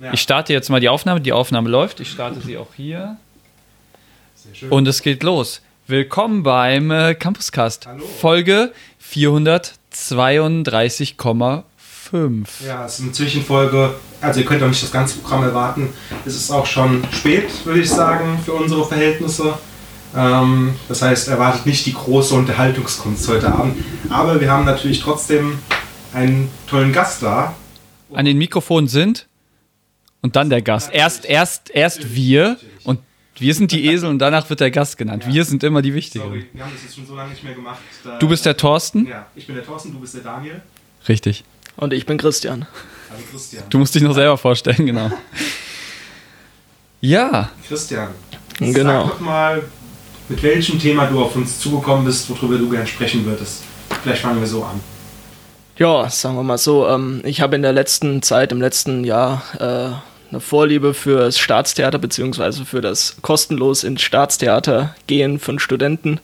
Ja. Ich starte jetzt mal die Aufnahme. Die Aufnahme läuft. Ich starte sie auch hier. Sehr schön. Und es geht los. Willkommen beim äh, Campuscast. Hallo. Folge 432,5. Ja, es ist eine Zwischenfolge. Also ihr könnt auch nicht das ganze Programm erwarten. Es ist auch schon spät, würde ich sagen, für unsere Verhältnisse. Ähm, das heißt, erwartet nicht die große Unterhaltungskunst heute Abend. Aber wir haben natürlich trotzdem einen tollen Gast da. An den Mikrofonen sind und dann der Gast. Erst, erst, erst wir und wir sind die Esel und danach wird der Gast genannt. Wir sind immer die Wichtigen. Sorry, wir haben das jetzt schon so lange nicht mehr gemacht. Du bist der Thorsten? Ja, ich bin der Thorsten, du bist der Daniel. Richtig. Und ich bin Christian. Hallo Christian. Du musst dich noch selber vorstellen, genau. ja. Christian, genau. sag doch mal, mit welchem Thema du auf uns zugekommen bist, worüber du gerne sprechen würdest. Vielleicht fangen wir so an. Ja, sagen wir mal so. Ähm, ich habe in der letzten Zeit, im letzten Jahr, äh, eine Vorliebe für das Staatstheater beziehungsweise für das kostenlos ins Staatstheater gehen von Studenten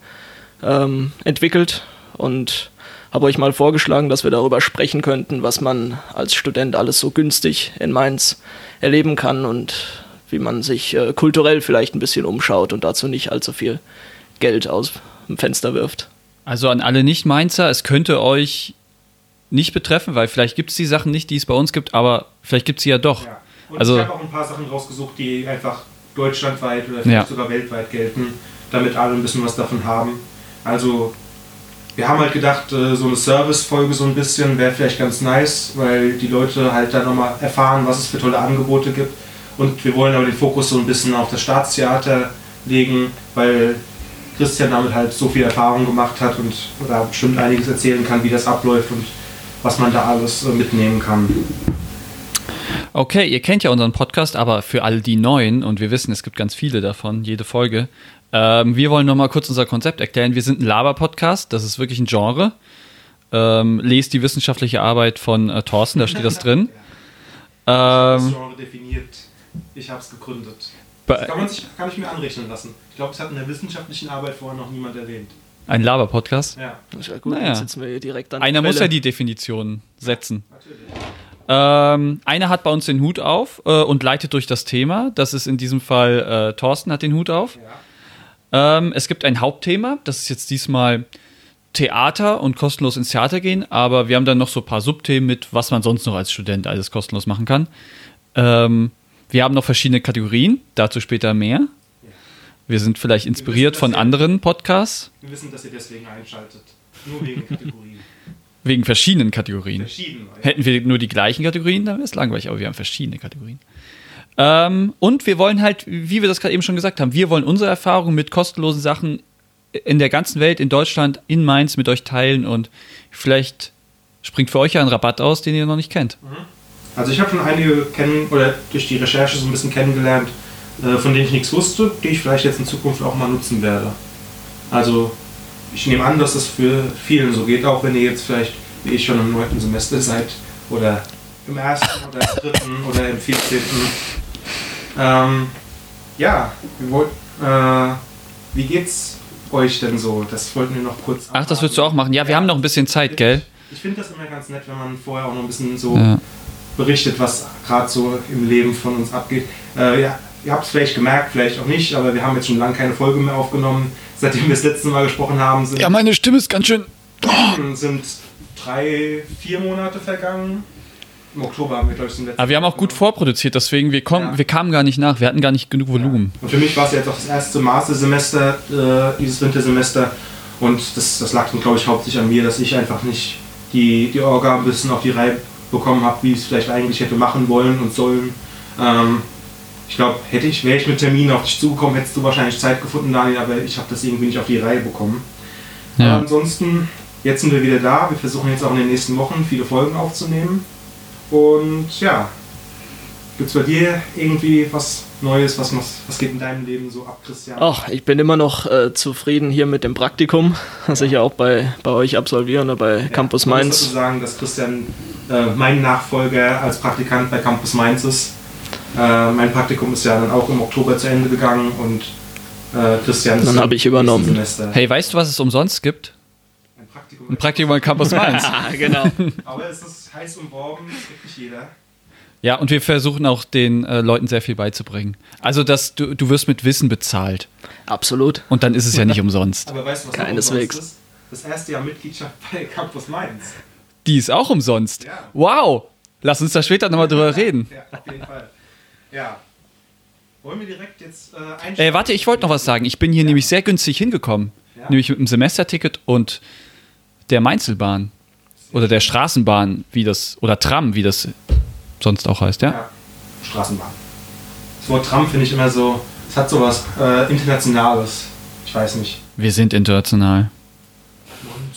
ähm, entwickelt und habe euch mal vorgeschlagen, dass wir darüber sprechen könnten, was man als Student alles so günstig in Mainz erleben kann und wie man sich äh, kulturell vielleicht ein bisschen umschaut und dazu nicht allzu viel Geld aus dem Fenster wirft. Also an alle Nicht-Mainzer, es könnte euch nicht betreffen, weil vielleicht gibt es die Sachen nicht, die es bei uns gibt, aber vielleicht gibt es sie ja doch. Ja. Und also, ich habe auch ein paar Sachen rausgesucht, die einfach deutschlandweit oder vielleicht ja. sogar weltweit gelten, damit alle ein bisschen was davon haben. Also wir haben halt gedacht, äh, so eine Service-Folge so ein bisschen wäre vielleicht ganz nice, weil die Leute halt dann nochmal erfahren, was es für tolle Angebote gibt. Und wir wollen aber den Fokus so ein bisschen auf das Staatstheater legen, weil Christian damit halt so viel Erfahrung gemacht hat und da bestimmt einiges erzählen kann, wie das abläuft und was man da alles äh, mitnehmen kann. Okay, ihr kennt ja unseren Podcast, aber für all die Neuen, und wir wissen, es gibt ganz viele davon, jede Folge, ähm, wir wollen nochmal kurz unser Konzept erklären. Wir sind ein Laber-Podcast, das ist wirklich ein Genre. Ähm, lest die wissenschaftliche Arbeit von äh, Thorsten, da steht das drin. ja. Ähm, das Genre definiert. Ich habe es gegründet. Das kann, man sich, kann ich mir anrechnen lassen. Ich glaube, es hat in der wissenschaftlichen Arbeit vorher noch niemand erwähnt. Ein Laber-Podcast? Ja. Das ist ja gut, naja. sitzen wir hier direkt an Einer muss ja die Definition setzen. Natürlich. Ähm, einer hat bei uns den Hut auf äh, und leitet durch das Thema. Das ist in diesem Fall äh, Thorsten hat den Hut auf. Ja. Ähm, es gibt ein Hauptthema, das ist jetzt diesmal Theater und kostenlos ins Theater gehen, aber wir haben dann noch so ein paar Subthemen mit, was man sonst noch als Student alles kostenlos machen kann. Ähm, wir haben noch verschiedene Kategorien, dazu später mehr. Wir sind vielleicht inspiriert wissen, von anderen Podcasts. Wir wissen, dass ihr deswegen einschaltet. Nur wegen Kategorien. Wegen verschiedenen Kategorien. Verschieden, ja. Hätten wir nur die gleichen Kategorien, dann wäre es langweilig, aber wir haben verschiedene Kategorien. Ähm, und wir wollen halt, wie wir das gerade eben schon gesagt haben, wir wollen unsere Erfahrungen mit kostenlosen Sachen in der ganzen Welt, in Deutschland, in Mainz mit euch teilen und vielleicht springt für euch ja ein Rabatt aus, den ihr noch nicht kennt. Mhm. Also ich habe schon einige kennen oder durch die Recherche so ein bisschen kennengelernt, von denen ich nichts wusste, die ich vielleicht jetzt in Zukunft auch mal nutzen werde. Also ich nehme an, dass das für vielen so geht, auch wenn ihr jetzt vielleicht wie ich schon im neunten Semester seid oder im ersten oder im dritten oder im vierzehnten. Ähm, ja, wollt, äh, wie geht's euch denn so? Das wollten wir noch kurz. Ach, das würdest du auch machen? Ja, wir ja, haben noch ein bisschen Zeit, gell? Ich finde das immer ganz nett, wenn man vorher auch noch ein bisschen so ja. berichtet, was gerade so im Leben von uns abgeht. Äh, ja, ihr habt es vielleicht gemerkt, vielleicht auch nicht, aber wir haben jetzt schon lange keine Folge mehr aufgenommen. Seitdem wir das letzte Mal gesprochen haben, sind. Ja, meine Stimme ist ganz schön. sind drei, vier Monate vergangen. Im Oktober haben wir, glaube ich, den letzten. Aber wir haben auch gut vorproduziert, deswegen wir, kommen, ja. wir kamen gar nicht nach. Wir hatten gar nicht genug Volumen. Ja. Und für mich war es jetzt auch das erste Mastersemester, äh, dieses Wintersemester. Und das, das lag dann, glaube ich, hauptsächlich an mir, dass ich einfach nicht die, die Orga ein bisschen auf die Reihe bekommen habe, wie ich es vielleicht eigentlich hätte machen wollen und sollen. Ähm, ich glaube, hätte ich, wäre ich mit Terminen auf dich zugekommen, hättest du wahrscheinlich Zeit gefunden, Daniel, aber ich habe das irgendwie nicht auf die Reihe bekommen. Ja. ansonsten, jetzt sind wir wieder da. Wir versuchen jetzt auch in den nächsten Wochen viele Folgen aufzunehmen. Und ja, gibt es bei dir irgendwie was Neues? Was, was geht in deinem Leben so ab, Christian? Ach, ich bin immer noch äh, zufrieden hier mit dem Praktikum, das ja. ich ja auch bei, bei euch absolviere, ne, bei ja, Campus Mainz. Ich muss dazu sagen, dass Christian äh, mein Nachfolger als Praktikant bei Campus Mainz ist. Äh, mein Praktikum ist ja dann auch im Oktober zu Ende gegangen und äh, Christian ist Dann habe ich übernommen. Semester. Hey, weißt du, was es umsonst gibt? Ein Praktikum. Ein Praktikum bei Campus Mainz. genau. Aber es ist heiß umworben, das gibt nicht jeder. Ja, und wir versuchen auch den äh, Leuten sehr viel beizubringen. Also, dass du, du wirst mit Wissen bezahlt. Absolut. Und dann ist es ja nicht umsonst. Aber weißt du, was noch Keineswegs. umsonst ist? Das erste Jahr Mitgliedschaft bei Campus Mainz. Die ist auch umsonst. Ja. Wow! Lass uns da später nochmal drüber reden. Ja, auf jeden Fall. Ja. Wollen wir direkt jetzt äh, einsteigen? Äh, warte, ich wollte noch was sagen. Ich bin hier nämlich sehr günstig hingekommen. Ja. Nämlich mit dem Semesterticket und der Mainzelbahn. Oder der Straßenbahn, wie das, oder Tram, wie das sonst auch heißt, ja? Ja, Straßenbahn. Das Wort Tram finde ich immer so, es hat sowas äh, Internationales. Ich weiß nicht. Wir sind international.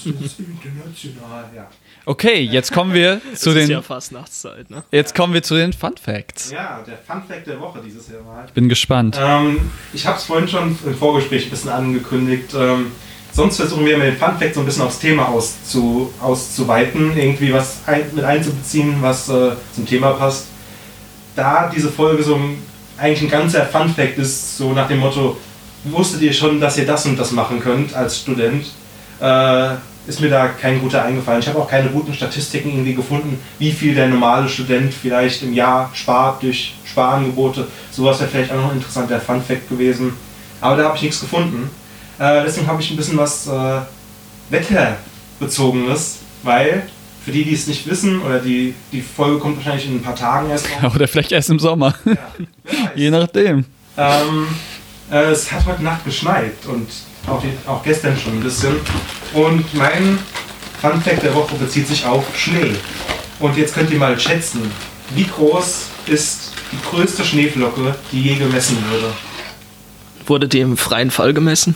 International, ja. Okay, jetzt kommen wir zu den, ja fast Nachtszeit, ne? jetzt kommen wir zu den Fun Facts. Ja, der Fun Fact der Woche dieses Jahr mal. Bin gespannt. Ähm, ich habe es vorhin schon im Vorgespräch ein bisschen angekündigt. Ähm, sonst versuchen wir immer den Fun Fact so ein bisschen aufs Thema auszu, auszuweiten, irgendwie was ein, mit einzubeziehen, was äh, zum Thema passt. Da diese Folge so ein, eigentlich ein ganzer Fun Fact ist, so nach dem Motto, wusstet ihr schon, dass ihr das und das machen könnt als Student, äh, ist mir da kein guter eingefallen. Ich habe auch keine guten Statistiken irgendwie gefunden, wie viel der normale Student vielleicht im Jahr spart durch Sparangebote. Sowas wäre vielleicht auch noch ein interessanter Fun Fact gewesen. Aber da habe ich nichts gefunden. Äh, deswegen habe ich ein bisschen was äh, Wetterbezogenes, weil für die, die es nicht wissen, oder die, die Folge kommt wahrscheinlich in ein paar Tagen erst raus. Oder vielleicht erst im Sommer. Ja. Je nachdem. Ähm, äh, es hat heute Nacht geschneit und auch, auch gestern schon ein bisschen. Und mein Fun Fact der Woche bezieht sich auf Schnee. Und jetzt könnt ihr mal schätzen, wie groß ist die größte Schneeflocke, die je gemessen wurde? Wurde die im freien Fall gemessen?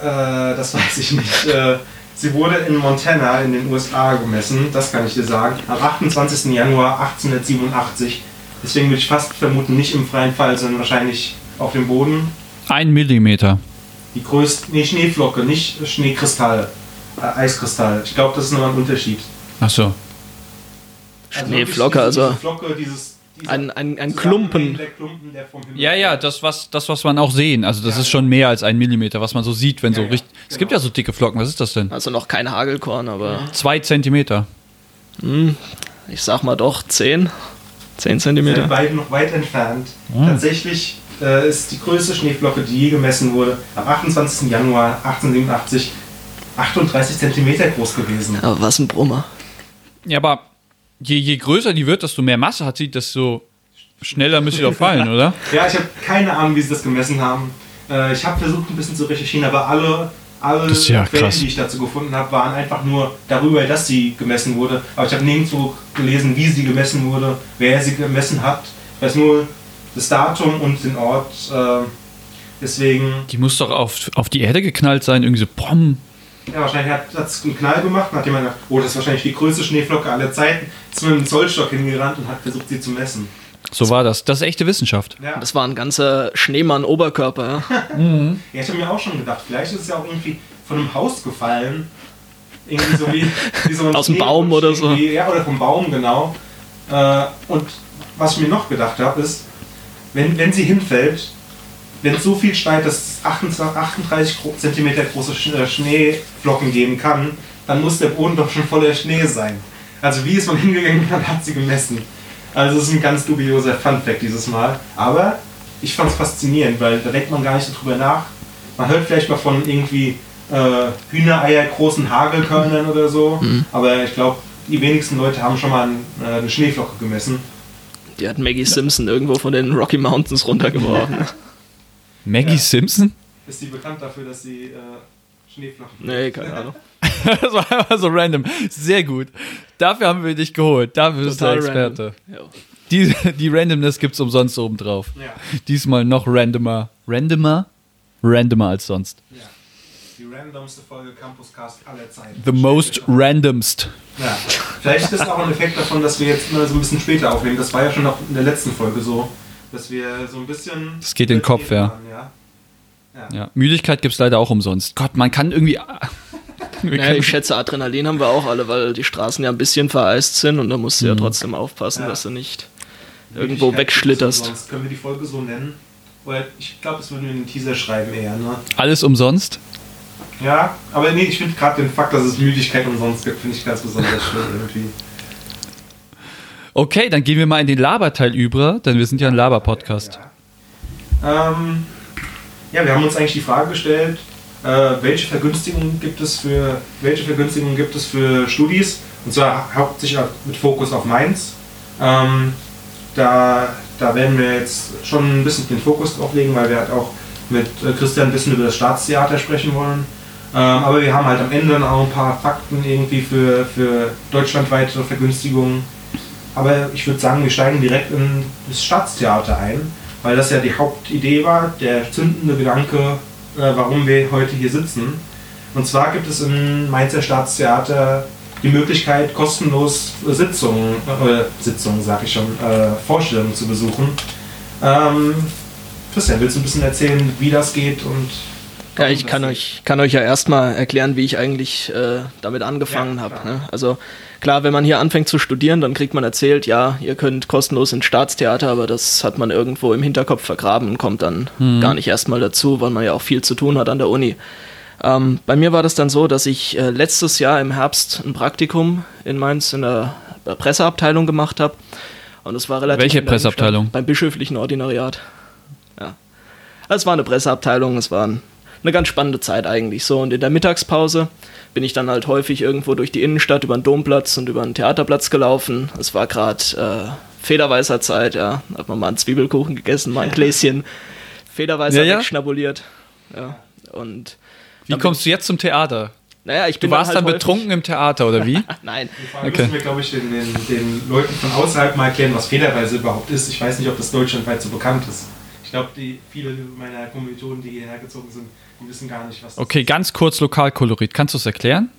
Äh, das weiß ich nicht. Äh, sie wurde in Montana in den USA gemessen, das kann ich dir sagen, am 28. Januar 1887. Deswegen würde ich fast vermuten, nicht im freien Fall, sondern wahrscheinlich auf dem Boden. Ein Millimeter. Die größte, nee, Schneeflocke, nicht Schneekristall, äh, Eiskristall. Ich glaube, das ist nochmal ein Unterschied. Ach so. Schneeflocke, wirklich also Flocke, dieses, ein, ein, ein Klumpen. Klumpen, der Ja, ja, das was, das, was man auch sehen. Also das Ja, ist schon mehr als ein Millimeter, was man so sieht, wenn Ja, so ja, richtig. Es gibt genau. ja so dicke Flocken. Was ist das denn? Also noch kein Hagelkorn, aber Zwei Zentimeter. hm, ich sag mal doch 10. 10 sind Zentimeter. beide noch weit entfernt. Ah. Tatsächlich äh, ist die größte Schneeflocke, die je gemessen wurde, am 28. Januar 1887 38 Zentimeter groß gewesen. Aber was ein Brummer. Ja, aber je, je größer die wird, desto mehr Masse hat sie, desto schneller müsste sie doch fallen, oder? Ja, ich habe keine Ahnung, wie sie das gemessen haben. Äh, ich habe versucht, ein bisschen zu recherchieren, aber alle, alle ja Quellen, krass. die ich dazu gefunden habe, waren einfach nur darüber, dass sie gemessen wurde. Aber ich habe nirgendwo gelesen, wie sie gemessen wurde, wer sie gemessen hat. Ich weiß nur das Datum und den Ort. Äh, deswegen, Die muss doch auf, auf die Erde geknallt sein, irgendwie so, pom. ja, wahrscheinlich hat es einen Knall gemacht und hat jemand gedacht, oh, das ist wahrscheinlich die größte Schneeflocke aller Zeiten. Ist mit einem Zollstock hingerannt und hat versucht, sie zu messen. So war das. Das ist echte Wissenschaft. Ja. Das war ein ganzer Schneemann-Oberkörper. Ja? Ja, ich habe mir auch schon gedacht, vielleicht ist es ja auch irgendwie von einem Haus gefallen. Irgendwie so wie, wie so ein Aus dem Baum oder so. Ja, oder vom Baum, genau. Äh, und was ich mir noch gedacht habe, ist, wenn, wenn sie hinfällt, wenn es so viel schneit, dass es 28, 38 cm große äh, Schneeflocken geben kann, dann muss der Boden doch schon voller Schnee sein. Also wie ist man hingegangen und hat sie gemessen? Also es ist ein ganz dubioser Funfact dieses Mal. Aber ich fand es faszinierend, weil da denkt man gar nicht so drüber nach. Man hört vielleicht mal von irgendwie äh, Hühnereier großen Hagelkörnern oder so. Aber ich glaube, die wenigsten Leute haben schon mal äh, eine Schneeflocke gemessen. Die hat Maggie Simpson irgendwo von den Rocky Mountains runtergeworfen. Maggie Ja. Simpson? Ist die bekannt dafür, dass sie äh, Schneeflocken nee, keine Ahnung. Das war einfach so random. Sehr gut. Dafür haben wir dich geholt. Dafür bist du Total Experte. Die, die Randomness gibt's umsonst oben drauf. Ja, Diesmal noch randomer. Randomer? Randomer als sonst. ja. Die randomste Folge Campuscast aller Zeiten. The most randomst. Ja. Vielleicht ist das auch ein Effekt davon, dass wir jetzt mal so ein bisschen später aufnehmen. Das war ja schon noch in der letzten Folge so, dass wir so ein bisschen. Das geht in den Kopf, ja. waren, ja. Ja. Ja. Müdigkeit gibt's leider auch umsonst. Gott, man kann irgendwie. Naja, ich schätze, Adrenalin haben wir auch alle, weil die Straßen ja ein bisschen vereist sind und da musst du ja trotzdem aufpassen, Ja. dass du nicht irgendwo wegschlitterst. Sonst können wir die Folge so nennen. Oder ich glaube, das würden wir in den Teaser schreiben eher, ne? Alles umsonst? Ja, aber nee, ich finde gerade den Fakt, dass es Müdigkeit umsonst gibt, finde ich ganz besonders schlimm irgendwie. Okay, dann gehen wir mal in den Laberteil über, denn wir sind ja ein Laber-Podcast. Ähm, ja, wir haben uns eigentlich die Frage gestellt, äh, welche Vergünstigungen gibt es für welche Vergünstigungen gibt es für Studis und zwar hauptsächlich mit Fokus auf Mainz. Ähm, da, da werden wir jetzt schon ein bisschen den Fokus drauf legen, weil wir halt auch mit äh, Christian ein bisschen über das Staatstheater sprechen wollen. Ähm, aber wir haben halt am Ende auch ein paar Fakten irgendwie für, für deutschlandweite Vergünstigungen. Aber ich würde sagen, wir steigen direkt in das Staatstheater ein, weil das ja die Hauptidee war, der zündende Gedanke, äh, warum wir heute hier sitzen. Und zwar gibt es im Mainzer Staatstheater die Möglichkeit, kostenlos Sitzungen, äh, Sitzungen sag ich schon, äh, Vorstellungen zu besuchen. Ähm, Christian, willst du ein bisschen erzählen, wie das geht und ja, ich kann euch, kann euch ja erstmal erklären, wie ich eigentlich äh, damit angefangen Ja, habe. Ne? Also klar, wenn man hier anfängt zu studieren, dann kriegt man erzählt, ja, ihr könnt kostenlos ins Staatstheater, aber das hat man irgendwo im Hinterkopf vergraben und kommt dann gar nicht erstmal dazu, weil man ja auch viel zu tun hat an der Uni. Ähm, bei mir war das dann so, dass ich äh, letztes Jahr im Herbst ein Praktikum in Mainz in der Presseabteilung gemacht habe. Und es war relativ. Welche Presseabteilung? Beim bischöflichen Ordinariat. Es war eine Presseabteilung, es war ein, eine ganz spannende Zeit eigentlich so. Und in der Mittagspause bin ich dann halt häufig irgendwo durch die Innenstadt über den Domplatz und über den Theaterplatz gelaufen. Es war gerade äh, Federweißer Zeit, ja. Da hat man mal einen Zwiebelkuchen gegessen, mal ein Gläschen Federweißer Ja, ja. wegschnabuliert. Ja. Und Wie kommst du jetzt zum Theater? naja, ich Du bin warst halt dann betrunken im Theater, oder wie? Nein, Die Frage Okay. müssen wir, glaube ich, den, den, den Leuten von außerhalb mal erklären, was Federweise überhaupt ist. Ich weiß nicht, ob das deutschlandweit so bekannt ist. Ich glaube, die, viele meiner Kommilitonen, die hierher gezogen sind, die wissen gar nicht, was das Okay, ganz kurz Lokalkolorit. Kannst du es erklären?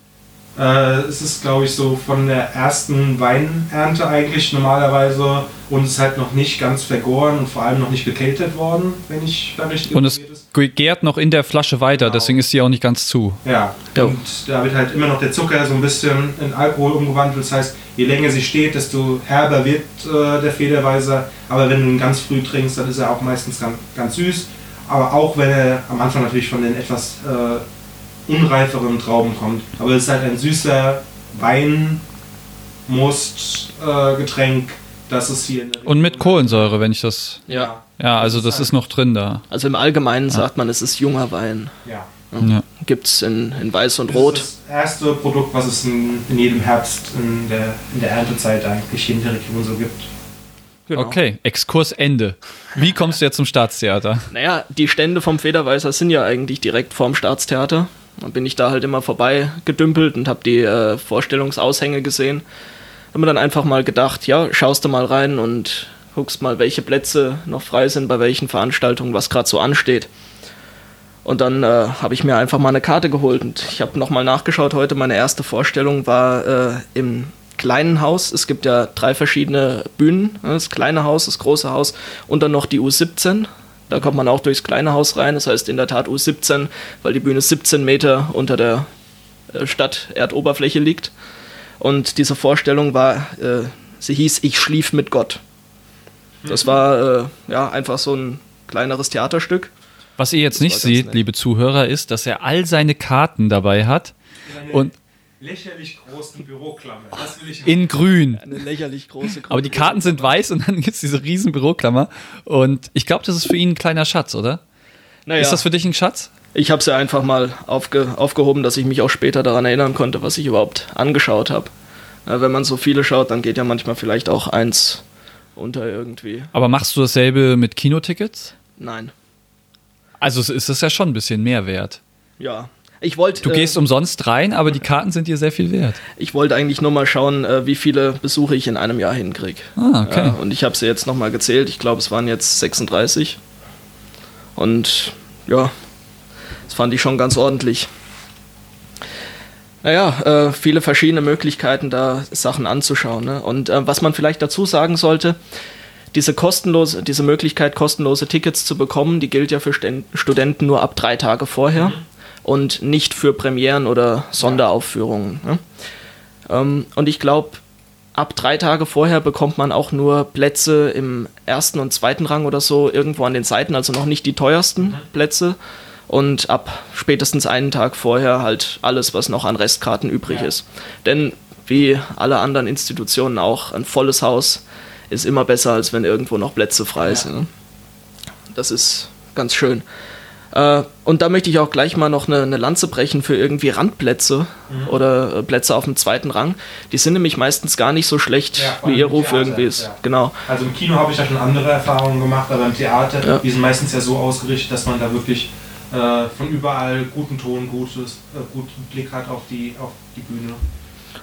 Äh, es ist, glaube ich, so von der ersten Weinernte eigentlich normalerweise und es ist halt noch nicht ganz vergoren und vor allem noch nicht gekeltert worden, wenn ich da richtig Und es ist. Gärt noch in der Flasche weiter, Genau. deswegen ist sie auch nicht ganz zu. Ja, Ja. und da wird halt immer noch der Zucker so ein bisschen in Alkohol umgewandelt. Das heißt, je länger sie steht, desto herber wird äh, der Federweiser. Aber wenn du ihn ganz früh trinkst, dann ist er auch meistens ganz, ganz süß. Aber auch wenn er am Anfang natürlich von den etwas äh, unreiferen Trauben kommt. Aber es ist halt ein süßer Weinmust-Getränk, äh, Getränk, das es hier in der Und mit Kohlensäure, wenn ich das. ja. Ja, also das ist noch drin da. Also im Allgemeinen sagt man, es ist junger Wein. Ja. Ja. Gibt es in, in Weiß und Das Rot. ist das erste Produkt, was es in, in jedem Herbst in der, in der Erntezeit eigentlich hier in der Region so gibt. Genau. Okay, Exkurs Ende. Wie kommst du jetzt zum Staatstheater? Naja, die Stände vom Federweißer sind ja eigentlich direkt vorm Staatstheater. Dann bin ich da halt immer vorbei gedümpelt und habe die äh, Vorstellungsaushänge gesehen. Hab mir dann einfach mal gedacht, ja, schaust du mal rein und guckst mal, welche Plätze noch frei sind, bei welchen Veranstaltungen, was gerade so ansteht. Und dann äh, habe ich mir einfach mal eine Karte geholt und ich habe nochmal nachgeschaut heute. Meine erste Vorstellung war äh, im kleinen Haus. Es gibt ja drei verschiedene Bühnen. ne, Das kleine Haus, das große Haus und dann noch die U17. Da kommt man auch durchs kleine Haus rein. Das heißt in der Tat U17, weil die Bühne 17 Meter unter der äh, Stadt-Erdoberfläche liegt. Und diese Vorstellung war, äh, sie hieß Ich schlief mit Gott. Das war äh, ja einfach so ein kleineres Theaterstück. Was ihr jetzt nicht seht, nett. liebe Zuhörer, ist, dass er all seine Karten dabei hat und lächerlich großen Büroklammer. Das will ich in grün. Eine lächerlich große Aber die Karten sind weiß und dann gibt es diese riesen Büroklammer. Und ich glaube, das ist für ihn ein kleiner Schatz, oder? Naja, Ist das für dich ein Schatz? ich habe es ja einfach mal aufge aufgehoben, dass ich mich auch später daran erinnern konnte, was ich überhaupt angeschaut habe. Wenn man so viele schaut, dann geht ja manchmal vielleicht auch eins unter irgendwie. Aber machst du dasselbe mit Kinotickets? Nein. Also ist das ja schon ein bisschen mehr wert. Ja. Ich wollte Du gehst umsonst rein, aber die Karten sind dir sehr viel wert. ich wollte eigentlich nur mal schauen, äh, wie viele Besuche ich in einem Jahr hinkriege. Ah, okay. Ja, und ich habe sie jetzt nochmal gezählt. Ich glaube, es waren jetzt 36. Und ja, das fand ich schon ganz ordentlich. Naja, äh, viele verschiedene Möglichkeiten, da Sachen anzuschauen. Ne? Und äh, was man vielleicht dazu sagen sollte, diese kostenlose, diese Möglichkeit, kostenlose Tickets zu bekommen, die gilt ja für Sten Studenten nur ab drei Tage vorher und nicht für Premieren oder Sonderaufführungen. Ne? Ähm, und ich glaube, ab drei Tage vorher bekommt man auch nur Plätze im ersten und zweiten Rang oder so irgendwo an den Seiten, also noch nicht die teuersten Plätze. Und ab spätestens einen Tag vorher halt alles, was noch an Restkarten übrig Ja. ist. Denn wie alle anderen Institutionen auch, ein volles Haus ist immer besser, als wenn irgendwo noch Plätze frei sind. Ne? Das ist ganz schön. Äh, und da möchte ich auch gleich mal noch eine, eine Lanze brechen für irgendwie Randplätze mhm. oder äh, Plätze auf dem zweiten Rang. Die sind nämlich meistens gar nicht so schlecht, ja, wie ihr Ruf Theater, irgendwie ist. Ja. Genau. Also im Kino habe ich ja schon andere Erfahrungen gemacht, aber im Theater, ja. die sind meistens ja so ausgerichtet, dass man da wirklich äh, von überall guten Ton, gutes, äh, guten Blick hat auf die, auf die Bühne.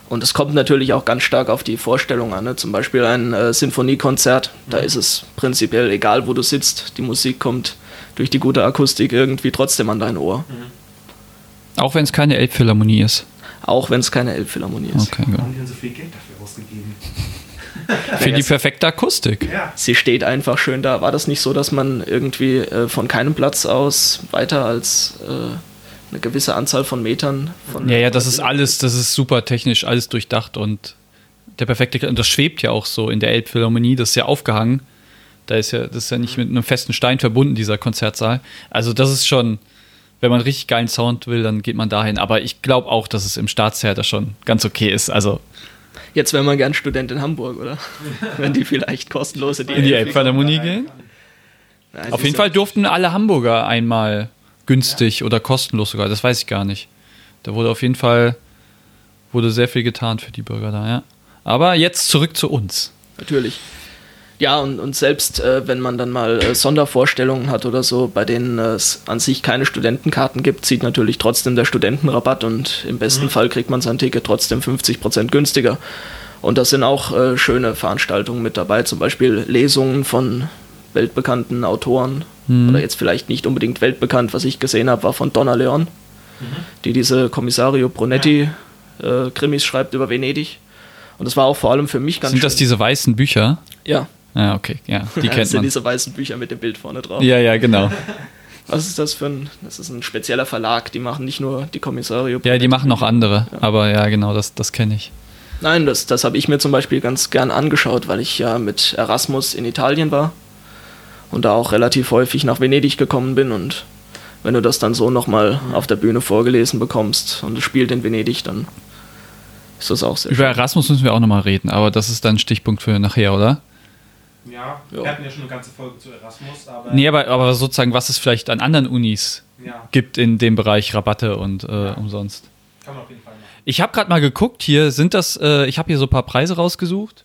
Und es kommt natürlich auch ganz stark auf die Vorstellung an. Ne? Zum Beispiel ein äh, Sinfoniekonzert, mhm. da ist es prinzipiell egal, wo du sitzt. Die Musik kommt durch die gute Akustik irgendwie trotzdem an dein Ohr. Mhm. Auch wenn es keine Elbphilharmonie ist. Auch wenn es keine Elbphilharmonie ist. Okay, Warum haben die denn so viel Geld dafür ausgegeben? Für die perfekte Akustik. Ja. Sie steht einfach schön da. War das nicht so, dass man irgendwie äh, von keinem Platz aus weiter als äh, eine gewisse Anzahl von Metern von. Ja, ja, das ist alles, das ist super technisch, alles durchdacht und der perfekte, und das schwebt ja auch so in der Elbphilharmonie, das ist ja aufgehangen. Da ist ja, das ist ja nicht mit einem festen Stein verbunden, dieser Konzertsaal. Also, das ist schon, wenn man richtig geilen Sound will, dann geht man dahin. Aber ich glaube auch, dass es im Staatstheater schon ganz okay ist. Also. Jetzt wäre man gern Student in Hamburg, oder? wenn die vielleicht kostenlose in die Elbphilharmonie gehen. Nein, Auf jeden Fall durften alle Hamburger einmal günstig ja. oder kostenlos sogar, das weiß ich gar nicht. Da wurde auf jeden Fall wurde sehr viel getan für die Bürger da, ja. Aber jetzt zurück zu uns. Natürlich. Ja, und, und selbst äh, wenn man dann mal äh, Sondervorstellungen hat oder so, bei denen es an sich keine Studentenkarten gibt, zieht natürlich trotzdem der Studentenrabatt und im besten mhm. Fall kriegt man sein Ticket trotzdem 50% günstiger. Und da sind auch äh, schöne Veranstaltungen mit dabei, zum Beispiel Lesungen von weltbekannten Autoren. Mhm. Oder jetzt vielleicht nicht unbedingt weltbekannt, was ich gesehen habe, war von Donna Leon, mhm. die diese Kommissario Brunetti äh, Krimis schreibt über Venedig. Und das war auch vor allem für mich ganz Sind schön. das diese weißen Bücher? Ja. Ja, okay, ja, die kennt das sind man. diese weißen Bücher mit dem Bild vorne drauf. Ja, ja, genau. Was ist das für ein, das ist ein spezieller Verlag, die machen nicht nur die Kommissario. Ja, die machen auch andere, ja. aber ja, genau, das, das kenne ich. Nein, das, das habe ich mir zum Beispiel ganz gern angeschaut, weil ich ja mit Erasmus in Italien war und da auch relativ häufig nach Venedig gekommen bin und wenn du das dann so nochmal mhm. auf der Bühne vorgelesen bekommst und es spielt in Venedig, dann ist das auch sehr Über schön. Erasmus müssen wir auch nochmal reden, aber das ist dann ein Stichpunkt für nachher, oder? Ja, wir hatten ja schon eine ganze Folge zu Erasmus, aber. Nee, aber, aber sozusagen, was es vielleicht an anderen Unis ja. gibt in dem Bereich Rabatte und äh, ja. umsonst. Kann man auf jeden Fall machen. Ich habe gerade mal geguckt, hier sind das, äh, ich habe hier so ein paar Preise rausgesucht.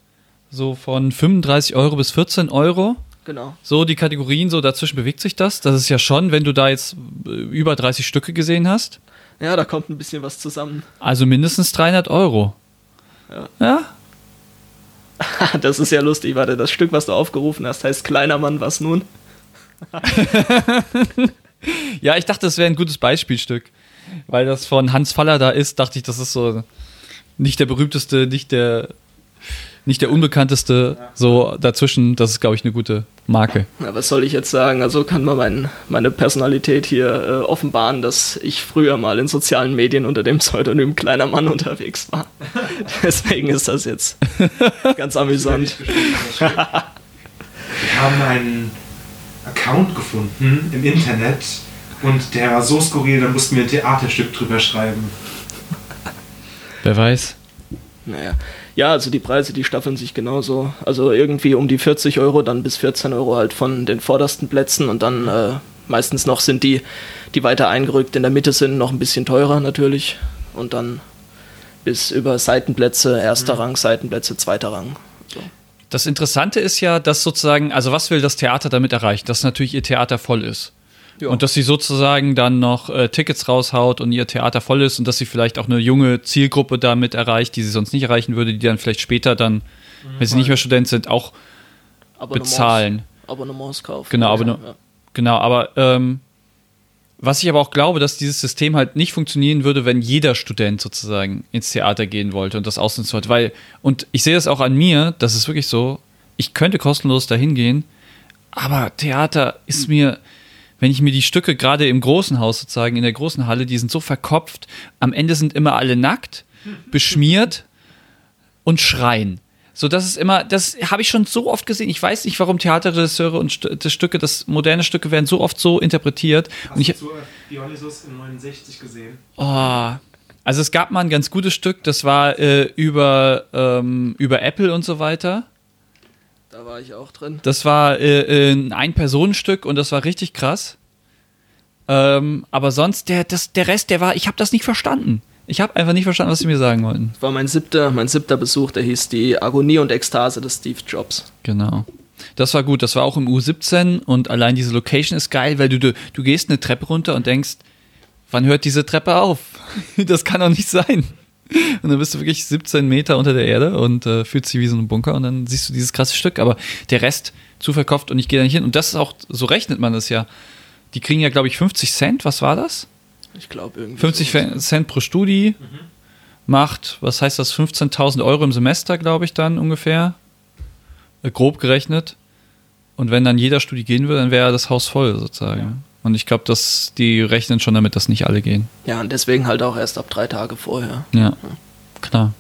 So von 35 Euro bis 14 Euro. Genau. So die Kategorien, so dazwischen bewegt sich das. Das ist ja schon, wenn du da jetzt äh, über 30 Stücke gesehen hast. Ja, da kommt ein bisschen was zusammen. Also mindestens 300 Euro. Ja. Ja. das ist ja lustig. Warte, das Stück, was du aufgerufen hast, heißt Kleiner Mann, was nun? ja, ich dachte, das wäre ein gutes Beispielstück. Weil das von Hans Faller da ist, dachte ich, das ist so nicht der berühmteste, nicht der nicht der unbekannteste, so dazwischen, das ist, glaube ich, eine gute Marke. Ja, was soll ich jetzt sagen? Also kann man mein, meine Personalität hier äh, offenbaren, dass ich früher mal in sozialen Medien unter dem Pseudonym Kleiner Mann unterwegs war. Deswegen ist das jetzt ganz amüsant. Wir haben einen Account gefunden im Internet und der war so skurril, da mussten wir ein Theaterstück drüber schreiben. Wer weiß. Naja. Ja, also die Preise, die staffeln sich genauso. Also irgendwie um die 40 Euro, dann bis 14 Euro halt von den vordersten Plätzen und dann äh, meistens noch sind die, die weiter eingerückt in der Mitte sind, noch ein bisschen teurer natürlich. Und dann bis über Seitenplätze, erster mhm. Rang, Seitenplätze, zweiter Rang. So. Das Interessante ist ja, dass sozusagen, also was will das Theater damit erreichen? Dass natürlich ihr Theater voll ist. Ja. Und dass sie sozusagen dann noch äh, Tickets raushaut und ihr Theater voll ist und dass sie vielleicht auch eine junge Zielgruppe damit erreicht, die sie sonst nicht erreichen würde, die dann vielleicht später dann, mhm, wenn sie nicht mehr Student sind, auch Abonnements, bezahlen. Abonnements kaufen. Genau, Abonne ja. genau aber ähm, was ich aber auch glaube, dass dieses System halt nicht funktionieren würde, wenn jeder Student sozusagen ins Theater gehen wollte und das ausnutzen wollte. Weil, und ich sehe das auch an mir, das ist wirklich so, ich könnte kostenlos dahin gehen, aber Theater ist mir, wenn ich mir die Stücke gerade im großen Haus sozusagen, in der großen Halle, die sind so verkopft, am Ende sind immer alle nackt, beschmiert und schreien. So, das ist immer, das habe ich schon so oft gesehen. Ich weiß nicht, warum Theaterregisseure und St das Stücke, das moderne Stücke werden so oft so interpretiert. Hast und ich, du Dionysus in 69 gesehen? Oh, also es gab mal ein ganz gutes Stück, das war äh, über, ähm, über Apple und so weiter. Da war ich auch drin. Das war äh, ein Ein-Personen-Stück und das war richtig krass. Ähm, aber sonst, der, das, der Rest, der war, ich habe das nicht verstanden. Ich habe einfach nicht verstanden, was sie mir sagen wollten. Das war mein siebter, mein siebter Besuch, der hieß die Agonie und Ekstase des Steve Jobs. Genau. Das war gut, das war auch im U17 und allein diese Location ist geil, weil du, du, du gehst eine Treppe runter und denkst, wann hört diese Treppe auf? Das kann doch nicht sein. Und dann bist du wirklich 17 Meter unter der Erde und äh, fühlst dich wie so ein Bunker und dann siehst du dieses krasse Stück, aber der Rest zu verkauft und ich gehe da nicht hin. Und das ist auch, so rechnet man das ja. Die kriegen ja, glaube ich, 50 Cent, was war das? Ich glaube irgendwie. 50 sowas. Cent pro Studi macht, was heißt das, 15.000 Euro im Semester, glaube ich, dann ungefähr. Äh, grob gerechnet. Und wenn dann jeder Studi gehen würde, dann wäre das Haus voll sozusagen. Ja. Und ich glaube, dass die rechnen schon damit, dass nicht alle gehen. Ja, und deswegen halt auch erst ab drei Tage vorher. Ja, klar.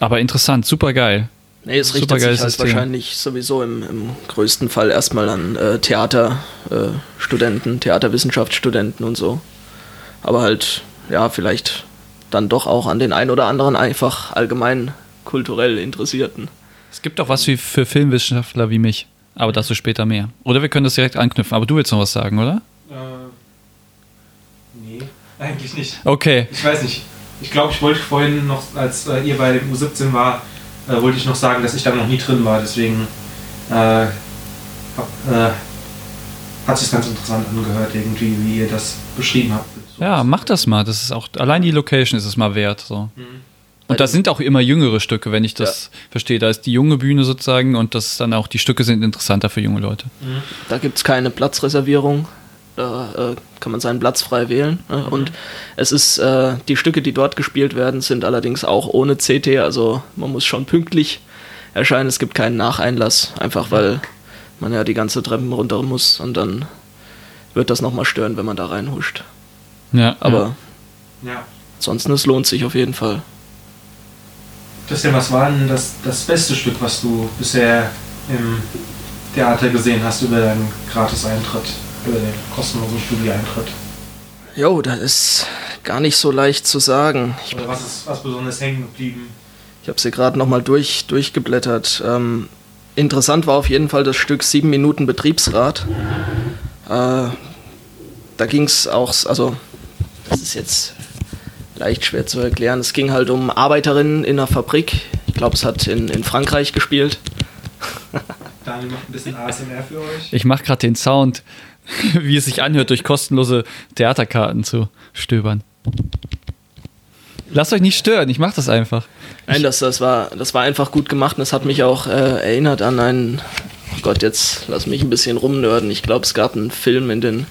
Aber interessant, super geil. Nee, es richtet sich halt System. wahrscheinlich sowieso im, im größten Fall erstmal an äh, Theaterstudenten, äh, Studenten, Theaterwissenschaftsstudenten und so. Aber halt, ja, vielleicht dann doch auch an den ein oder anderen einfach allgemein kulturell Interessierten. Es gibt auch was wie für Filmwissenschaftler wie mich. Aber dazu später mehr. Oder wir können das direkt anknüpfen. Aber du willst noch was sagen, oder? Äh, nee, eigentlich nicht. Okay. Ich weiß nicht. Ich glaube, ich wollte vorhin noch, als äh, ihr bei dem U17 war, äh, wollte ich noch sagen, dass ich da noch nie drin war. Deswegen äh, hab, äh, hat sich ganz interessant angehört, irgendwie, wie ihr das beschrieben habt. So Ja, mach das mal. Das ist auch, allein die Location ist es mal wert. So. Mhm. Und das sind auch immer jüngere Stücke, wenn ich das verstehe. Da ist die junge Bühne sozusagen und das ist dann auch, die Stücke sind interessanter für junge Leute. Da gibt es keine Platzreservierung. Da äh, kann man seinen Platz frei wählen. Ne? Und es ist, äh, die Stücke, die dort gespielt werden, sind allerdings auch ohne CT. Also man muss schon pünktlich erscheinen. Es gibt keinen Nacheinlass, einfach weil man ja die ganze Treppen runter muss und dann wird das nochmal stören, wenn man da reinhuscht. Ja, Aber Ja. ansonsten, es lohnt sich auf jeden Fall. Christian, was war denn das, das beste Stück, was du bisher im Theater gesehen hast über deinen Gratis-Eintritt, über den kostenlosen Studieeintritt? Jo, das ist gar nicht so leicht zu sagen. Ich Oder was ist was besonders hängen geblieben? Ich habe sie gerade nochmal durch, durchgeblättert. Ähm, interessant war auf jeden Fall das Stück 7 Minuten Betriebsrat. Äh, da ging es auch, also das ist jetzt leicht schwer zu erklären. Es ging halt um Arbeiterinnen in einer Fabrik. Ich glaube, es hat in, in Frankreich gespielt. Daniel macht ein bisschen ASMR für euch. Ich mache gerade den Sound, wie es sich anhört, durch kostenlose Theaterkarten zu stöbern. Lasst euch nicht stören, ich mache das einfach. Nein, das, das, war, das war einfach gut gemacht und es hat mich auch äh, erinnert an einen, oh Gott, jetzt lass mich ein bisschen rumnörden. Ich glaube, es gab einen Film in den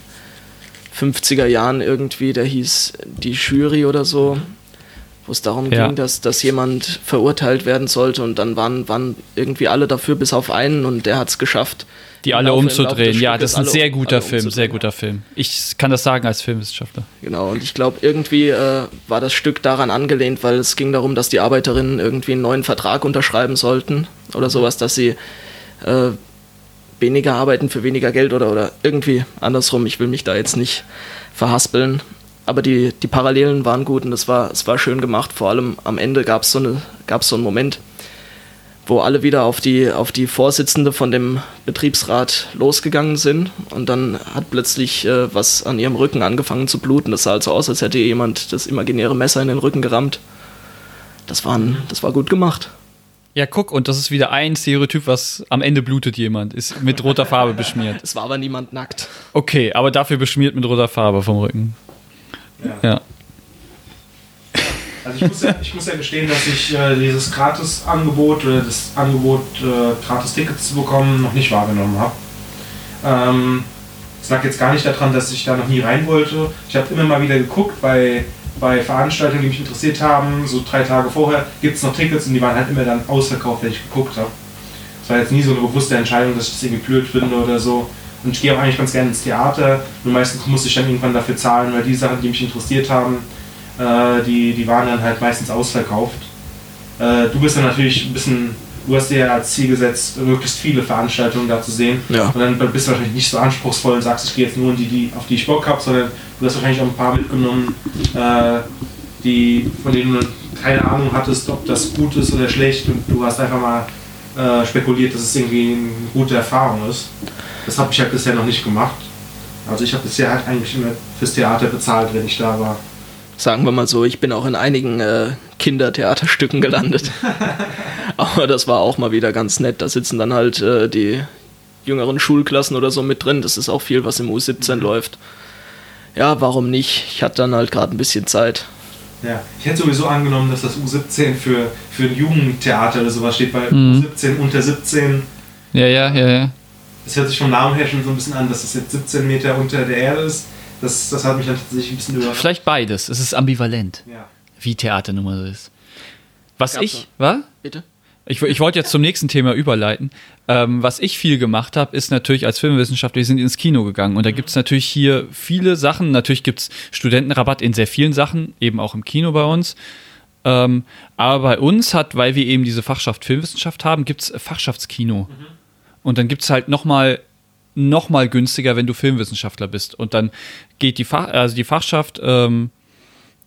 50er Jahren irgendwie, der hieß Die Jury oder so, wo es darum Ja. ging, dass, dass jemand verurteilt werden sollte und dann waren, waren irgendwie alle dafür, bis auf einen und der hat es geschafft. Die alle Laufe- umzudrehen. Ja, das ist ein sehr guter Film, sehr guter Film. Ich kann das sagen als Filmwissenschaftler. Genau, und ich glaube, irgendwie äh, war das Stück daran angelehnt, weil es ging darum, dass die Arbeiterinnen irgendwie einen neuen Vertrag unterschreiben sollten oder sowas, dass sie äh, weniger arbeiten für weniger Geld oder, oder irgendwie andersrum. Ich will mich da jetzt nicht verhaspeln. Aber die, die Parallelen waren gut und es war, es war schön gemacht. Vor allem am Ende gab es so, eine- so einen Moment, wo alle wieder auf die, auf die Vorsitzende von dem Betriebsrat losgegangen sind und dann hat plötzlich äh, was an ihrem Rücken angefangen zu bluten. Das sah halt so aus, als hätte jemand das imaginäre Messer in den Rücken gerammt. Das war, ein, das war gut gemacht. Ja, guck, und das ist wieder ein Stereotyp, was am Ende blutet jemand, ist mit roter Farbe beschmiert. Es war aber niemand nackt. Okay, aber dafür beschmiert mit roter Farbe vom Rücken. Ja. Ja. Also ich muss ja, ich muss ja gestehen, dass ich äh, dieses Gratis-Angebot oder das Angebot, äh, Gratis-Tickets zu bekommen, noch nicht wahrgenommen habe. Ähm, es lag jetzt gar nicht daran, dass ich da noch nie rein wollte. Ich habe immer mal wieder geguckt bei, bei Veranstaltungen, die mich interessiert haben. So drei Tage vorher gibt es noch Tickets und die waren halt immer dann ausverkauft, wenn ich geguckt habe. Es war jetzt nie so eine bewusste Entscheidung, dass ich das irgendwie blöd finde oder so. Und ich gehe auch eigentlich ganz gerne ins Theater. Nur meistens muss ich dann irgendwann dafür zahlen, weil die Sachen, die mich interessiert haben, äh, die, die waren dann halt meistens ausverkauft. Äh, du bist dann natürlich ein bisschen, du hast dir ja als Ziel gesetzt, möglichst viele Veranstaltungen da zu sehen. Ja. Und dann bist du wahrscheinlich nicht so anspruchsvoll und sagst, ich gehe jetzt nur in die, die, auf die ich Bock habe, sondern du hast wahrscheinlich auch ein paar mitgenommen, äh, die, von denen du keine Ahnung hattest, ob das gut ist oder schlecht und du hast einfach mal äh, spekuliert, dass es irgendwie eine gute Erfahrung ist. Das habe ich halt bisher noch nicht gemacht. Also ich habe bisher halt eigentlich immer fürs Theater bezahlt, wenn ich da war. Sagen wir mal so, ich bin auch in einigen äh, Kindertheaterstücken gelandet. Aber das war auch mal wieder ganz nett. Da sitzen dann halt äh, die jüngeren Schulklassen oder so mit drin. Das ist auch viel, was im U17 läuft. Ja, warum nicht? Ich hatte dann halt gerade ein bisschen Zeit. Ja, ich hätte sowieso angenommen, dass das U17 für, für ein Jugendtheater oder sowas steht, weil Mhm. U17 unter 17, Ja, ja, ja, ja. das hört sich vom Namen her schon so ein bisschen an, dass das jetzt 17 Meter unter der Erde ist. Das, das hat mich dann tatsächlich ein bisschen überrascht. Vielleicht beides. Es ist ambivalent, Ja. wie Theaternummer so ist. Was Gab's ich, war? Bitte? Ich, ich wollte jetzt zum nächsten Thema überleiten. Ähm, was ich viel gemacht habe, ist natürlich als Filmwissenschaftler, wir sind ins Kino gegangen. Und da gibt es natürlich hier viele Sachen. Natürlich gibt es Studentenrabatt in sehr vielen Sachen, eben auch im Kino bei uns. Ähm, aber bei uns hat, weil wir eben diese Fachschaft Filmwissenschaft haben, gibt es Fachschaftskino. Und dann gibt es halt nochmal noch mal günstiger, wenn du Filmwissenschaftler bist. Und dann geht die, Fach, also die Fachschaft ähm,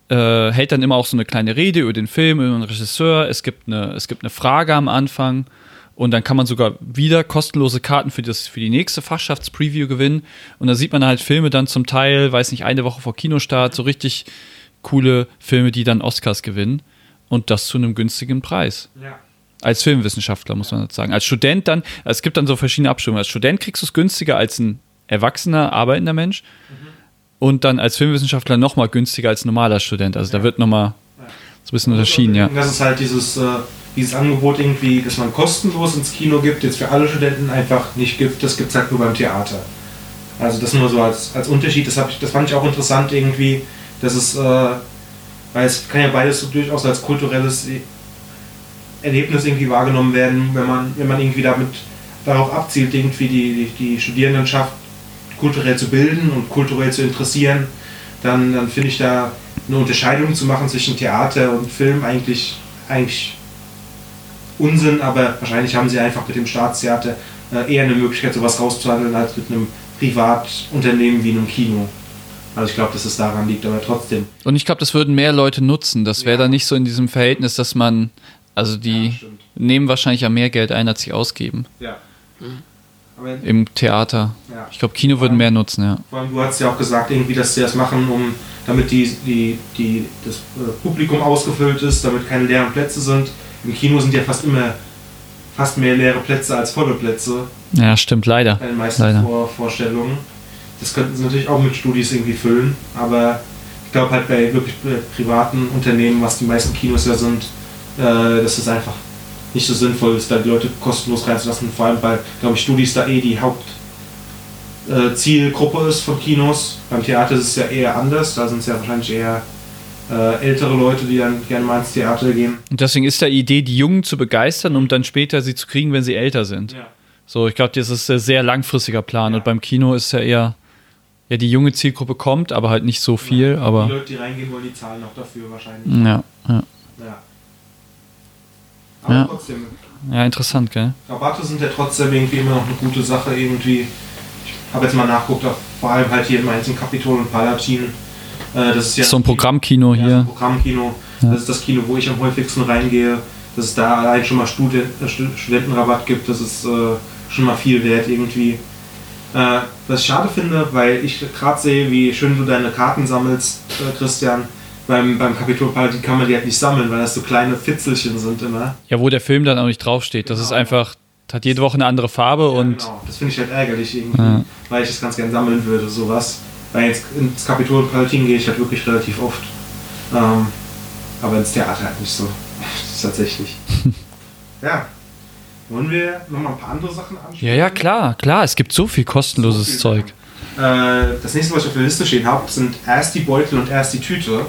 äh, hält dann immer auch so eine kleine Rede über den Film, über den Regisseur. Es gibt eine, es gibt eine Frage am Anfang und dann kann man sogar wieder kostenlose Karten für, das, für die nächste Fachschaftspreview gewinnen. Und da sieht man halt Filme dann zum Teil, weiß nicht, eine Woche vor Kinostart, so richtig coole Filme, die dann Oscars gewinnen. Und das zu einem günstigen Preis. ja. Als Filmwissenschaftler, muss man dazu sagen. Als Student dann, es gibt dann so verschiedene Abstimmungen. Als Student kriegst du es günstiger als ein erwachsener, arbeitender Mensch. Und dann als Filmwissenschaftler nochmal günstiger als normaler Student. Also da wird nochmal so ein bisschen unterschieden, ja. Das ist halt dieses, äh, dieses Angebot irgendwie, dass man kostenlos ins Kino gibt, jetzt für alle Studenten einfach nicht gibt, das gibt es halt nur beim Theater. Also das nur so als, als Unterschied, das, ich, das fand ich auch interessant irgendwie, dass es, äh, weil es kann ja beides so durchaus als kulturelles Erlebnis irgendwie wahrgenommen werden, wenn man, wenn man irgendwie damit darauf abzielt, irgendwie die, die, die Studierendenschaft kulturell zu bilden und kulturell zu interessieren, dann, dann finde ich da eine Unterscheidung zu machen zwischen Theater und Film eigentlich, eigentlich Unsinn, aber wahrscheinlich haben sie einfach mit dem Staatstheater äh, eher eine Möglichkeit, sowas rauszuhandeln, als mit einem Privatunternehmen wie einem Kino. Also ich glaube, dass es daran liegt, aber trotzdem. Und ich glaube, das würden mehr Leute nutzen. Das wäre Ja. dann nicht so in diesem Verhältnis, dass man, also die Ja, nehmen wahrscheinlich ja mehr Geld ein, als sie ausgeben Ja. Aber im Theater. ja. Ich glaube, Kino würden mehr nutzen, ja. Vor allem, du hast ja auch gesagt, irgendwie, dass sie das machen, um, damit die, die, die, das äh, Publikum ausgefüllt ist, damit keine leeren Plätze sind. Im Kino sind ja fast immer fast mehr leere Plätze als volle Plätze Ja, stimmt, leider. bei den meisten Leider. Vor Vorstellungen. Das könnten sie natürlich auch mit Studis irgendwie füllen, aber ich glaube halt bei wirklich äh, privaten Unternehmen, was die meisten Kinos ja sind, äh, dass es einfach nicht so sinnvoll ist, da die Leute kostenlos reinzulassen. Vor allem, weil, glaube ich, Studis da eh die Hauptzielgruppe äh, ist von Kinos. Beim Theater ist es ja eher anders, da sind es ja wahrscheinlich eher äh, ältere Leute, die dann gerne mal ins Theater gehen. Und deswegen ist da die Idee, die Jungen zu begeistern, um dann später sie zu kriegen, wenn sie älter sind. Ja. So, ich glaube, das ist ein sehr langfristiger Plan. Ja. Und beim Kino ist ja eher, ja, die junge Zielgruppe kommt, aber halt nicht so viel, Die aber Leute, die reingehen wollen, die zahlen auch dafür wahrscheinlich. ja, ja. Ja. Aber Ja. trotzdem, Ja, interessant, gell? Rabatte sind ja trotzdem irgendwie immer noch eine gute Sache irgendwie. Ich habe jetzt mal nachguckt, vor allem halt hier in Mainz im Kapitol und Palatin. Äh, das ist ja so ein Programmkino ja, so hier. ein Programmkino. Ja. Das ist das Kino, wo ich am häufigsten reingehe. Dass es da allein schon mal Studen äh, Stu- Studentenrabatt gibt, das ist äh, schon mal viel wert irgendwie. Äh, was ich schade finde, weil ich gerade sehe, wie schön du deine Karten sammelst, äh, Christian. Beim, beim Kapitol Palatin kann man die halt nicht sammeln, weil das so kleine Fitzelchen sind immer. Ja, wo der Film dann auch nicht draufsteht. Das ist Genau. einfach, hat jede Woche eine andere Farbe Ja, und genau. Das finde ich halt ärgerlich irgendwie, Ja. weil ich das ganz gern sammeln würde, sowas. Weil jetzt ins Kapitol Palatin gehe ich halt wirklich relativ oft. Ähm, aber ins Theater halt nicht so. Tatsächlich. ja. Wollen wir nochmal ein paar andere Sachen anschauen? Ja, ja, klar, klar. Es gibt so viel kostenloses So viel Zeug. Äh, das nächste, was ich auf der Liste stehen habe, sind erst die Beutel und erst die Tüte.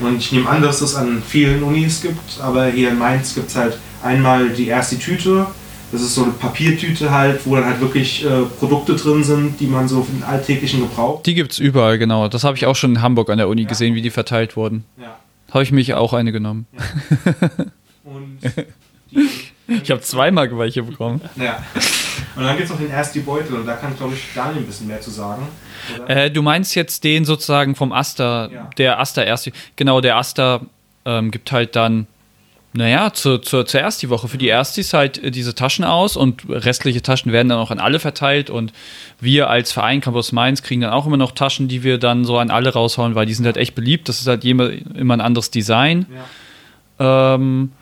Und ich nehme an, dass es an vielen Unis gibt, aber hier in Mainz gibt es halt einmal die erst die Tüte. Das ist so eine Papiertüte halt, wo dann halt wirklich äh, Produkte drin sind, die man so für den alltäglichen Gebrauch. Die gibt's überall, genau. Das habe ich auch schon in Hamburg an der Uni gesehen, wie die verteilt wurden. Ja. Habe ich mich auch eine genommen. Und die, Ich habe zweimal welche bekommen. ja. Und dann gibt es noch den die Beutel und da kann, glaube ich, Daniel ein bisschen mehr zu sagen. Äh, du meinst jetzt den sozusagen vom Aster, Ja. der Aster erste. Genau, der Aster ähm, gibt halt dann Naja, zu, zu, zuerst die Woche. Für die Erstis halt äh, diese Taschen aus und restliche Taschen werden dann auch an alle verteilt. Und wir als Verein Campus Mainz kriegen dann auch immer noch Taschen, die wir dann so an alle raushauen, weil die sind halt echt beliebt. Das ist halt immer, immer ein anderes Design. Ja. Ähm,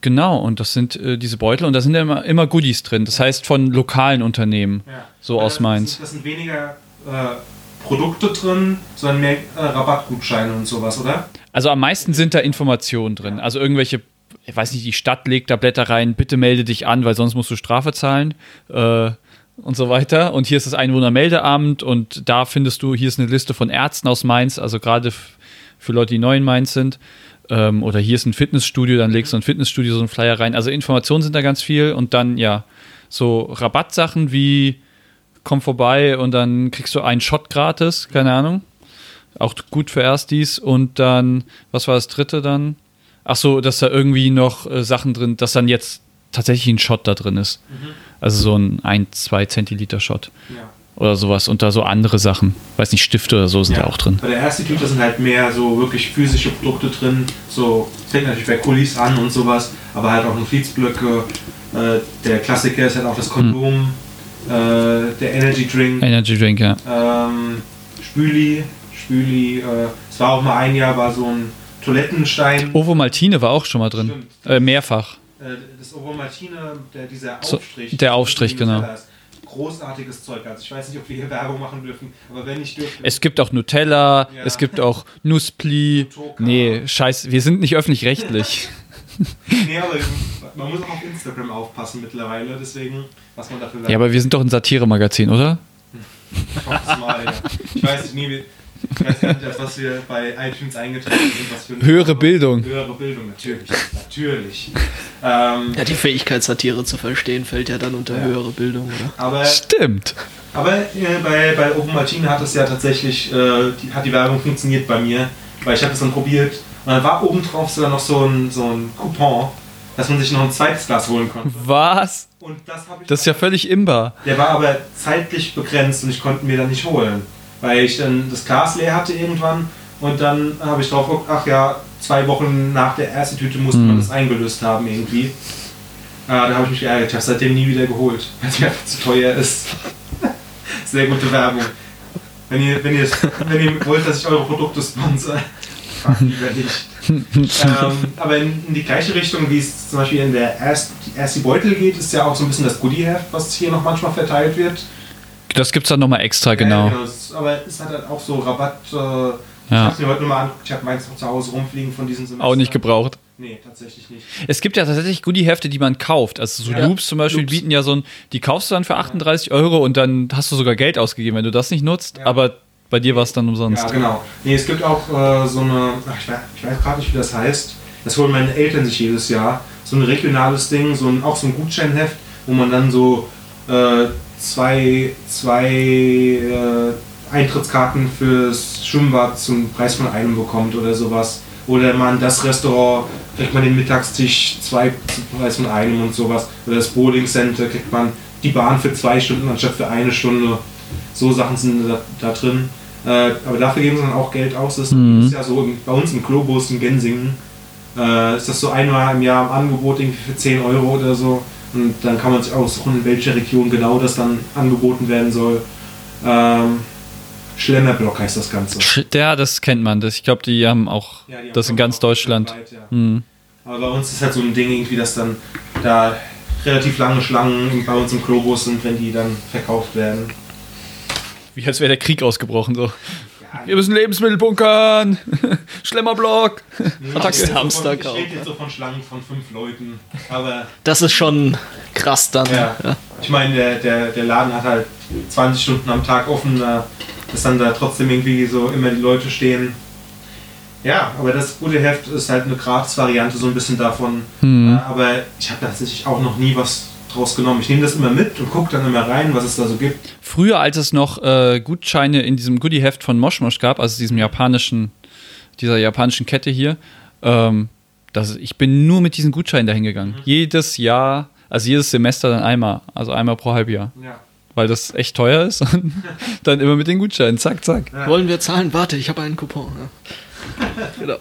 genau, und das sind äh, diese Beutel und da sind ja immer, immer Goodies drin. Das heißt von lokalen Unternehmen, Ja. so Weil aus Mainz. Sind, das sind weniger äh, Produkte drin, sondern mehr äh, Rabattgutscheine und sowas, oder? Also am meisten sind da Informationen drin. Also irgendwelche, ich weiß nicht, die Stadt legt da Blätter rein, bitte melde dich an, weil sonst musst du Strafe zahlen. Äh, und so weiter. Und hier ist das Einwohnermeldeamt und da findest du, hier ist eine Liste von Ärzten aus Mainz, also gerade für Leute, die neu in Mainz sind. Ähm, oder hier ist ein Fitnessstudio, dann legst du ein Fitnessstudio so einen Flyer rein. Also Informationen sind da ganz viel und dann, ja, so Rabattsachen wie komm vorbei und dann kriegst du einen Shot gratis, keine Ahnung. Auch gut für Erstis. Und dann, was war das dritte dann? Ach so, dass da irgendwie noch äh, Sachen drin, dass dann jetzt tatsächlich ein Shot da drin ist. Also so ein 1, 2 Zentiliter Shot Ja. Oder sowas. Und da so andere Sachen. Weiß nicht, Stifte oder so sind da auch drin. Bei der ersten Tüte sind halt mehr so wirklich physische Produkte drin. So fängt natürlich bei Kulis an und sowas, aber halt auch Notizblöcke. Äh, der Klassiker ist halt auch das Kondom, äh, der Energy Drink, Energy Drink, ja. ähm, Spüli, Spüli. Äh, es war auch mal ein Jahr war so ein Toilettenstein. Ovo Maltine war auch schon mal drin. Äh, mehrfach. Äh, das Ovomaltine, der, dieser So, Aufstrich. der Aufstrich, genau. Ist Großartiges Zeug. Also ich weiß nicht, ob wir hier Werbung machen dürfen, aber wenn ich dürfte. Es gibt auch Nutella, Ja. es gibt auch. Nutoka. Nee, scheiß, wir sind nicht öffentlich-rechtlich. nee, aber man muss auch auf Instagram aufpassen mittlerweile, deswegen, was man dafür ja, aber wir sind doch ein Satire-Magazin, oder? Ich hoffe es mal, ja. Ich weiß nicht, nie, ich weiß nicht, was wir bei iTunes eingetragen sind. Was für Höhere Bildung. Höhere Bildung, natürlich. Natürlich. Ähm, Ja, die Fähigkeit, Satire zu verstehen, fällt ja dann unter Ja. höhere Bildung, oder? aber Stimmt. aber äh, bei, bei Open Martine hat es ja tatsächlich, äh, die, hat die Werbung funktioniert bei mir, weil ich habe es dann probiert und dann war oben drauf sogar noch so ein, so ein Coupon, dass man sich noch ein zweites Glas holen konnte. Was? Und das habe ich Das ist ja völlig imbar. Der war aber zeitlich begrenzt und ich konnte mir dann nicht holen. Weil ich dann das Glas leer hatte irgendwann und dann habe ich drauf geguckt, ach ja, zwei Wochen nach der ersten Tüte musste man Hm. das eingelöst haben irgendwie. Äh, da habe ich mich geärgert. Ich habe es seitdem nie wieder geholt, weil es mir einfach zu teuer ist. Sehr gute Werbung. Wenn ihr, wenn, ihr, wenn ihr wollt, dass ich eure Produkte sponsor, fragt lieber nicht. ähm, aber in, in die gleiche Richtung, wie es zum Beispiel in der erst, erste Beutel geht, ist ja auch so ein bisschen das Goodieheft, was hier noch manchmal verteilt wird. Das gibt's dann nochmal extra, Ja, genau. es- aber es hat halt auch so Rabatt. Äh, Ich Ja. habe es mir heute nochmal angeguckt, ich habe meins noch zu Hause rumfliegen von diesem Semester. Auch nicht gebraucht. Nee, tatsächlich nicht. Es gibt ja tatsächlich Goodie-Hefte, die man kauft. Also so Ja. Loops zum Beispiel Loops. bieten ja so ein, die kaufst du dann für 38 Euro und dann hast du sogar Geld ausgegeben, wenn du das nicht nutzt. Ja. Aber bei dir war es dann umsonst. Ja, genau. Nee, es gibt auch äh, so eine, ach, ich weiß, ich weiß gerade nicht, wie das heißt. Das holen meine Eltern sich jedes Jahr. So ein regionales Ding, so ein, auch so ein Gutscheinheft, wo man dann so äh, zwei, zwei äh, Eintrittskarten fürs Schwimmbad zum Preis von einem bekommt oder sowas. Oder man das Restaurant kriegt man den Mittagstisch zwei zum Preis von einem und sowas. Oder das Bowling Center kriegt man die Bahn für zwei Stunden anstatt für eine Stunde. So Sachen sind da, da drin. Äh, aber dafür geben sie dann auch Geld aus. Das Mhm. ist ja so im, bei uns im Globus in Gensingen. Äh, ist das so einmal im Jahr im Angebot irgendwie für 10 Euro oder so. Und dann kann man sich aussuchen, in welcher Region genau das dann angeboten werden soll. Ähm, Schlemmerblock heißt das Ganze. Ja, das kennt man. Das, ich glaube, die haben auch Ja, die haben das in ganz Deutschland. weltweit, ja. Hm. Aber bei uns ist halt so ein Ding irgendwie, dass dann da relativ lange Schlangen bei uns im Globus sind, wenn die dann verkauft werden. Wie als wäre der Krieg ausgebrochen. So. Ja, Wir müssen Lebensmittel bunkern. Schlemmerblock. Attacke. ich rede jetzt so von- Hamsterkauf, Ich rede jetzt so von Schlangen von fünf Leuten. Aber Das ist schon krass dann. Ja. Ich meine, der, der, der Laden hat halt 20 Stunden am Tag offen, da- dass dann da trotzdem irgendwie so immer die Leute stehen. Ja, aber das gute Heft ist halt eine Gratis-Variante so ein bisschen davon. Hm. Äh, Aber ich habe tatsächlich auch noch nie was draus genommen. Ich nehme das immer mit und gucke dann immer rein, was es da so gibt. Früher, als es noch äh, Gutscheine in diesem Goodie-Heft von Moshmosh gab, also diesem japanischen, dieser japanischen Kette hier, ähm, das, ich bin nur mit diesen Gutscheinen dahin gegangen. Jedes Jahr, also jedes Semester dann einmal, also einmal pro Halbjahr, Ja. weil das echt teuer ist und dann immer mit den Gutscheinen, zack, zack. Wollen wir zahlen? Warte, ich habe einen Coupon. Ja. genau.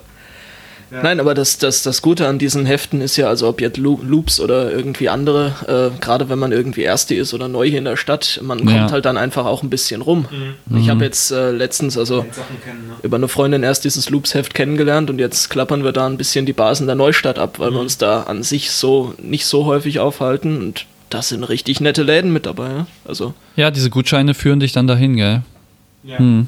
Ja. Nein, aber das, das, das Gute an diesen Heften ist ja, also ob jetzt Loops oder irgendwie andere, äh, gerade wenn man irgendwie Erste ist oder neu hier in der Stadt, man kommt ja. halt dann einfach auch ein bisschen rum. Mhm. Ich habe jetzt äh, letztens also kennen, ne? über eine Freundin erst dieses Loops-Heft kennengelernt und jetzt klappern wir da ein bisschen die Basen der Neustadt ab, weil mhm. wir uns da an sich so nicht so häufig aufhalten und das sind richtig nette Läden mit dabei. Ja? Also, ja, diese Gutscheine führen dich dann dahin, gell? Ja. Hm.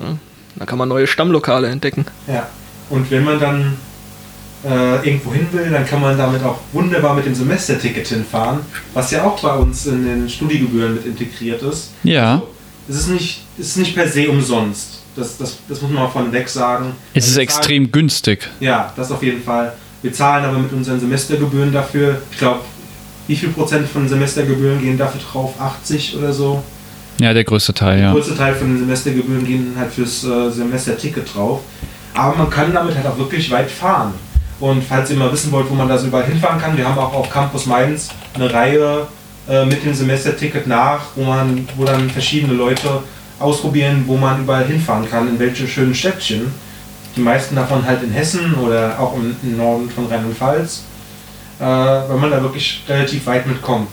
ja. Da kann man neue Stammlokale entdecken. Ja. Und wenn man dann äh, irgendwo hin will, dann kann man damit auch wunderbar mit dem Semesterticket hinfahren, was ja auch bei uns in den Studiegebühren mit integriert ist. Ja. Also, es ist nicht, es ist nicht per se umsonst. Das, das, das muss man mal von weg sagen. Es ist extrem zahlen, günstig. Ja, das auf jeden Fall. Wir zahlen aber mit unseren Semestergebühren dafür, ich glaube, wie viel Prozent von Semestergebühren gehen dafür drauf? 80 oder so? Ja, der größte Teil, ja. Der größte Teil von den Semestergebühren gehen halt fürs äh, Semesterticket drauf. Aber man kann damit halt auch wirklich weit fahren. Und falls ihr mal wissen wollt, wo man da so überall hinfahren kann, wir haben auch auf Campus Mainz eine Reihe äh, mit dem Semesterticket nach, wo man, wo dann verschiedene Leute ausprobieren, wo man überall hinfahren kann, in welche schönen Städtchen. Die meisten davon halt in Hessen oder auch im, im Norden von Rheinland-Pfalz, äh, weil man da wirklich relativ weit mitkommt.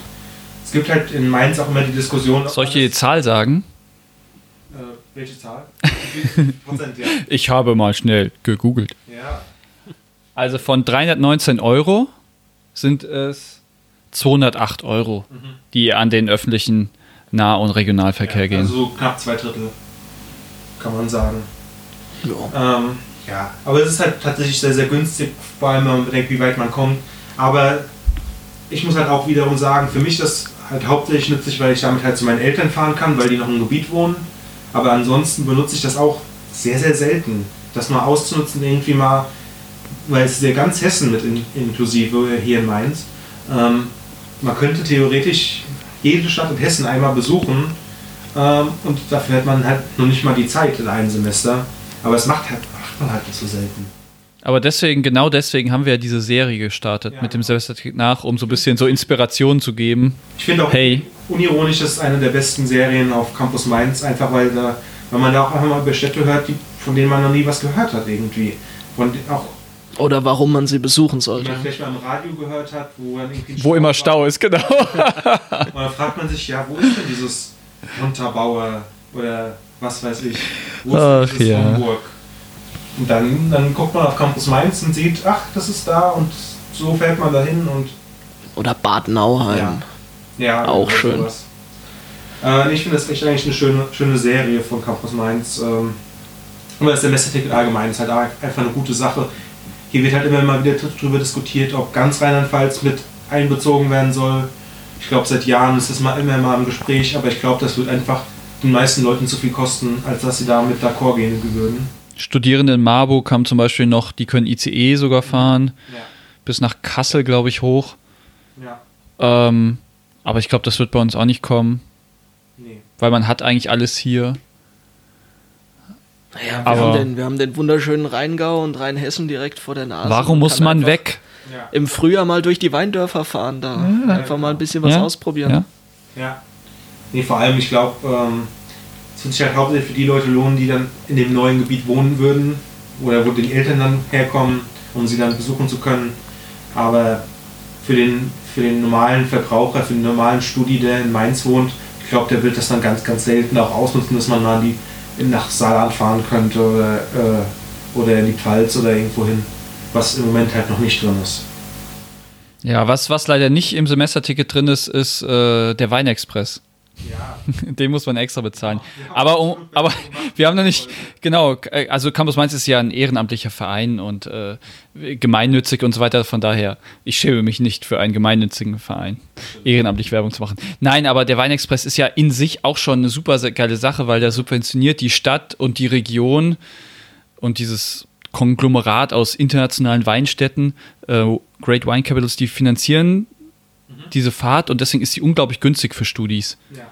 Es gibt halt in Mainz auch immer die Diskussion. Soll ich die Zahl sagen? Äh, welche Zahl? Ja. Ich habe mal schnell gegoogelt. Ja. Also von 319 Euro sind es 208 Euro, mhm. die an den öffentlichen Nah- und Regionalverkehr ja, gehen. Also knapp zwei Drittel, kann man sagen. Ja. Ähm, ja, aber es ist halt tatsächlich sehr, sehr günstig, vor allem wenn man bedenkt, wie weit man kommt. Aber ich muss halt auch wiederum sagen, für mich das halt hauptsächlich nützlich, weil ich damit halt zu meinen Eltern fahren kann, weil die noch im Gebiet wohnen. Aber ansonsten benutze ich das auch sehr, sehr selten. Das mal auszunutzen, irgendwie mal, weil es ist ja ganz Hessen mit in, inklusive hier in Mainz. Ähm, man könnte theoretisch jede Stadt in Hessen einmal besuchen ähm, und dafür hat man halt noch nicht mal die Zeit in einem Semester. Aber es macht, halt, macht man halt nicht so selten. Aber deswegen, genau deswegen haben wir ja diese Serie gestartet ja. mit dem Semesterticket nach, um so ein bisschen so Inspiration zu geben. Ich finde auch, hey. unironisch ist eine der besten Serien auf Campus Mainz, einfach weil, da, weil man da auch einfach mal über Städte hört, die, von denen man noch nie was gehört hat irgendwie. Von, auch oder warum man sie besuchen sollte. Man vielleicht mal im Radio gehört hat, wo dann irgendwie Wo immer Stau war. ist, genau. Und dann fragt man sich, ja, wo ist denn dieses Unterbauer oder was weiß ich, wo ist ach, dieses ja. Hamburg? Und dann, dann guckt man auf Campus Mainz und sieht, ach, das ist da und so fährt man dahin und. Oder Bad Nauheim. Ja, ja auch schön. Äh, ich finde das echt eigentlich eine schöne, schöne Serie von Campus Mainz. Ähm, und das Semesterticket allgemein ist halt einfach eine gute Sache. Hier wird halt immer mal wieder darüber diskutiert, ob ganz Rheinland-Pfalz mit einbezogen werden soll. Ich glaube, seit Jahren ist das mal immer mal im Gespräch, aber ich glaube, das wird einfach den meisten Leuten zu viel kosten, als dass sie damit d'accord gehen würden. Studierende in Marburg haben zum Beispiel noch, die können ICE sogar fahren, ja. bis nach Kassel, glaube ich, hoch. Ja. Ähm, aber ich glaube, das wird bei uns auch nicht kommen. Nee. Weil man hat eigentlich alles hier. Naja, wir, aber haben den, wir haben den wunderschönen Rheingau und Rheinhessen direkt vor der Nase. Warum muss man weg? Im Frühjahr mal durch die Weindörfer fahren, da ja, einfach mal ein bisschen was ja, ausprobieren. Ja. ja. Nee, vor allem, ich glaube, ähm, sich halt hauptsächlich für die Leute lohnen, die dann in dem neuen Gebiet wohnen würden oder wo die Eltern dann herkommen, um sie dann besuchen zu können. Aber für den, für den normalen Verbraucher, für den normalen Studi, der in Mainz wohnt, ich glaube, der wird das dann ganz, ganz selten auch ausnutzen, dass man mal die nach Saarland fahren könnte oder, äh, oder in die Pfalz oder irgendwo hin, was im Moment halt noch nicht drin ist. Ja, was, was leider nicht im Semesterticket drin ist, ist äh, der Weinexpress. Ja. Den muss man extra bezahlen. Ja, aber, um, aber wir haben noch nicht, genau, also Campus Mainz ist ja ein ehrenamtlicher Verein und äh, gemeinnützig und so weiter. Von daher, ich schäme mich nicht für einen gemeinnützigen Verein, ehrenamtlich Werbung zu machen. Nein, aber der Weinexpress ist ja in sich auch schon eine super geile Sache, weil der subventioniert die Stadt und die Region und dieses Konglomerat aus internationalen Weinstädten, äh, Great Wine Capitals, die finanzieren diese Fahrt und deswegen ist sie unglaublich günstig für Studis. Ja.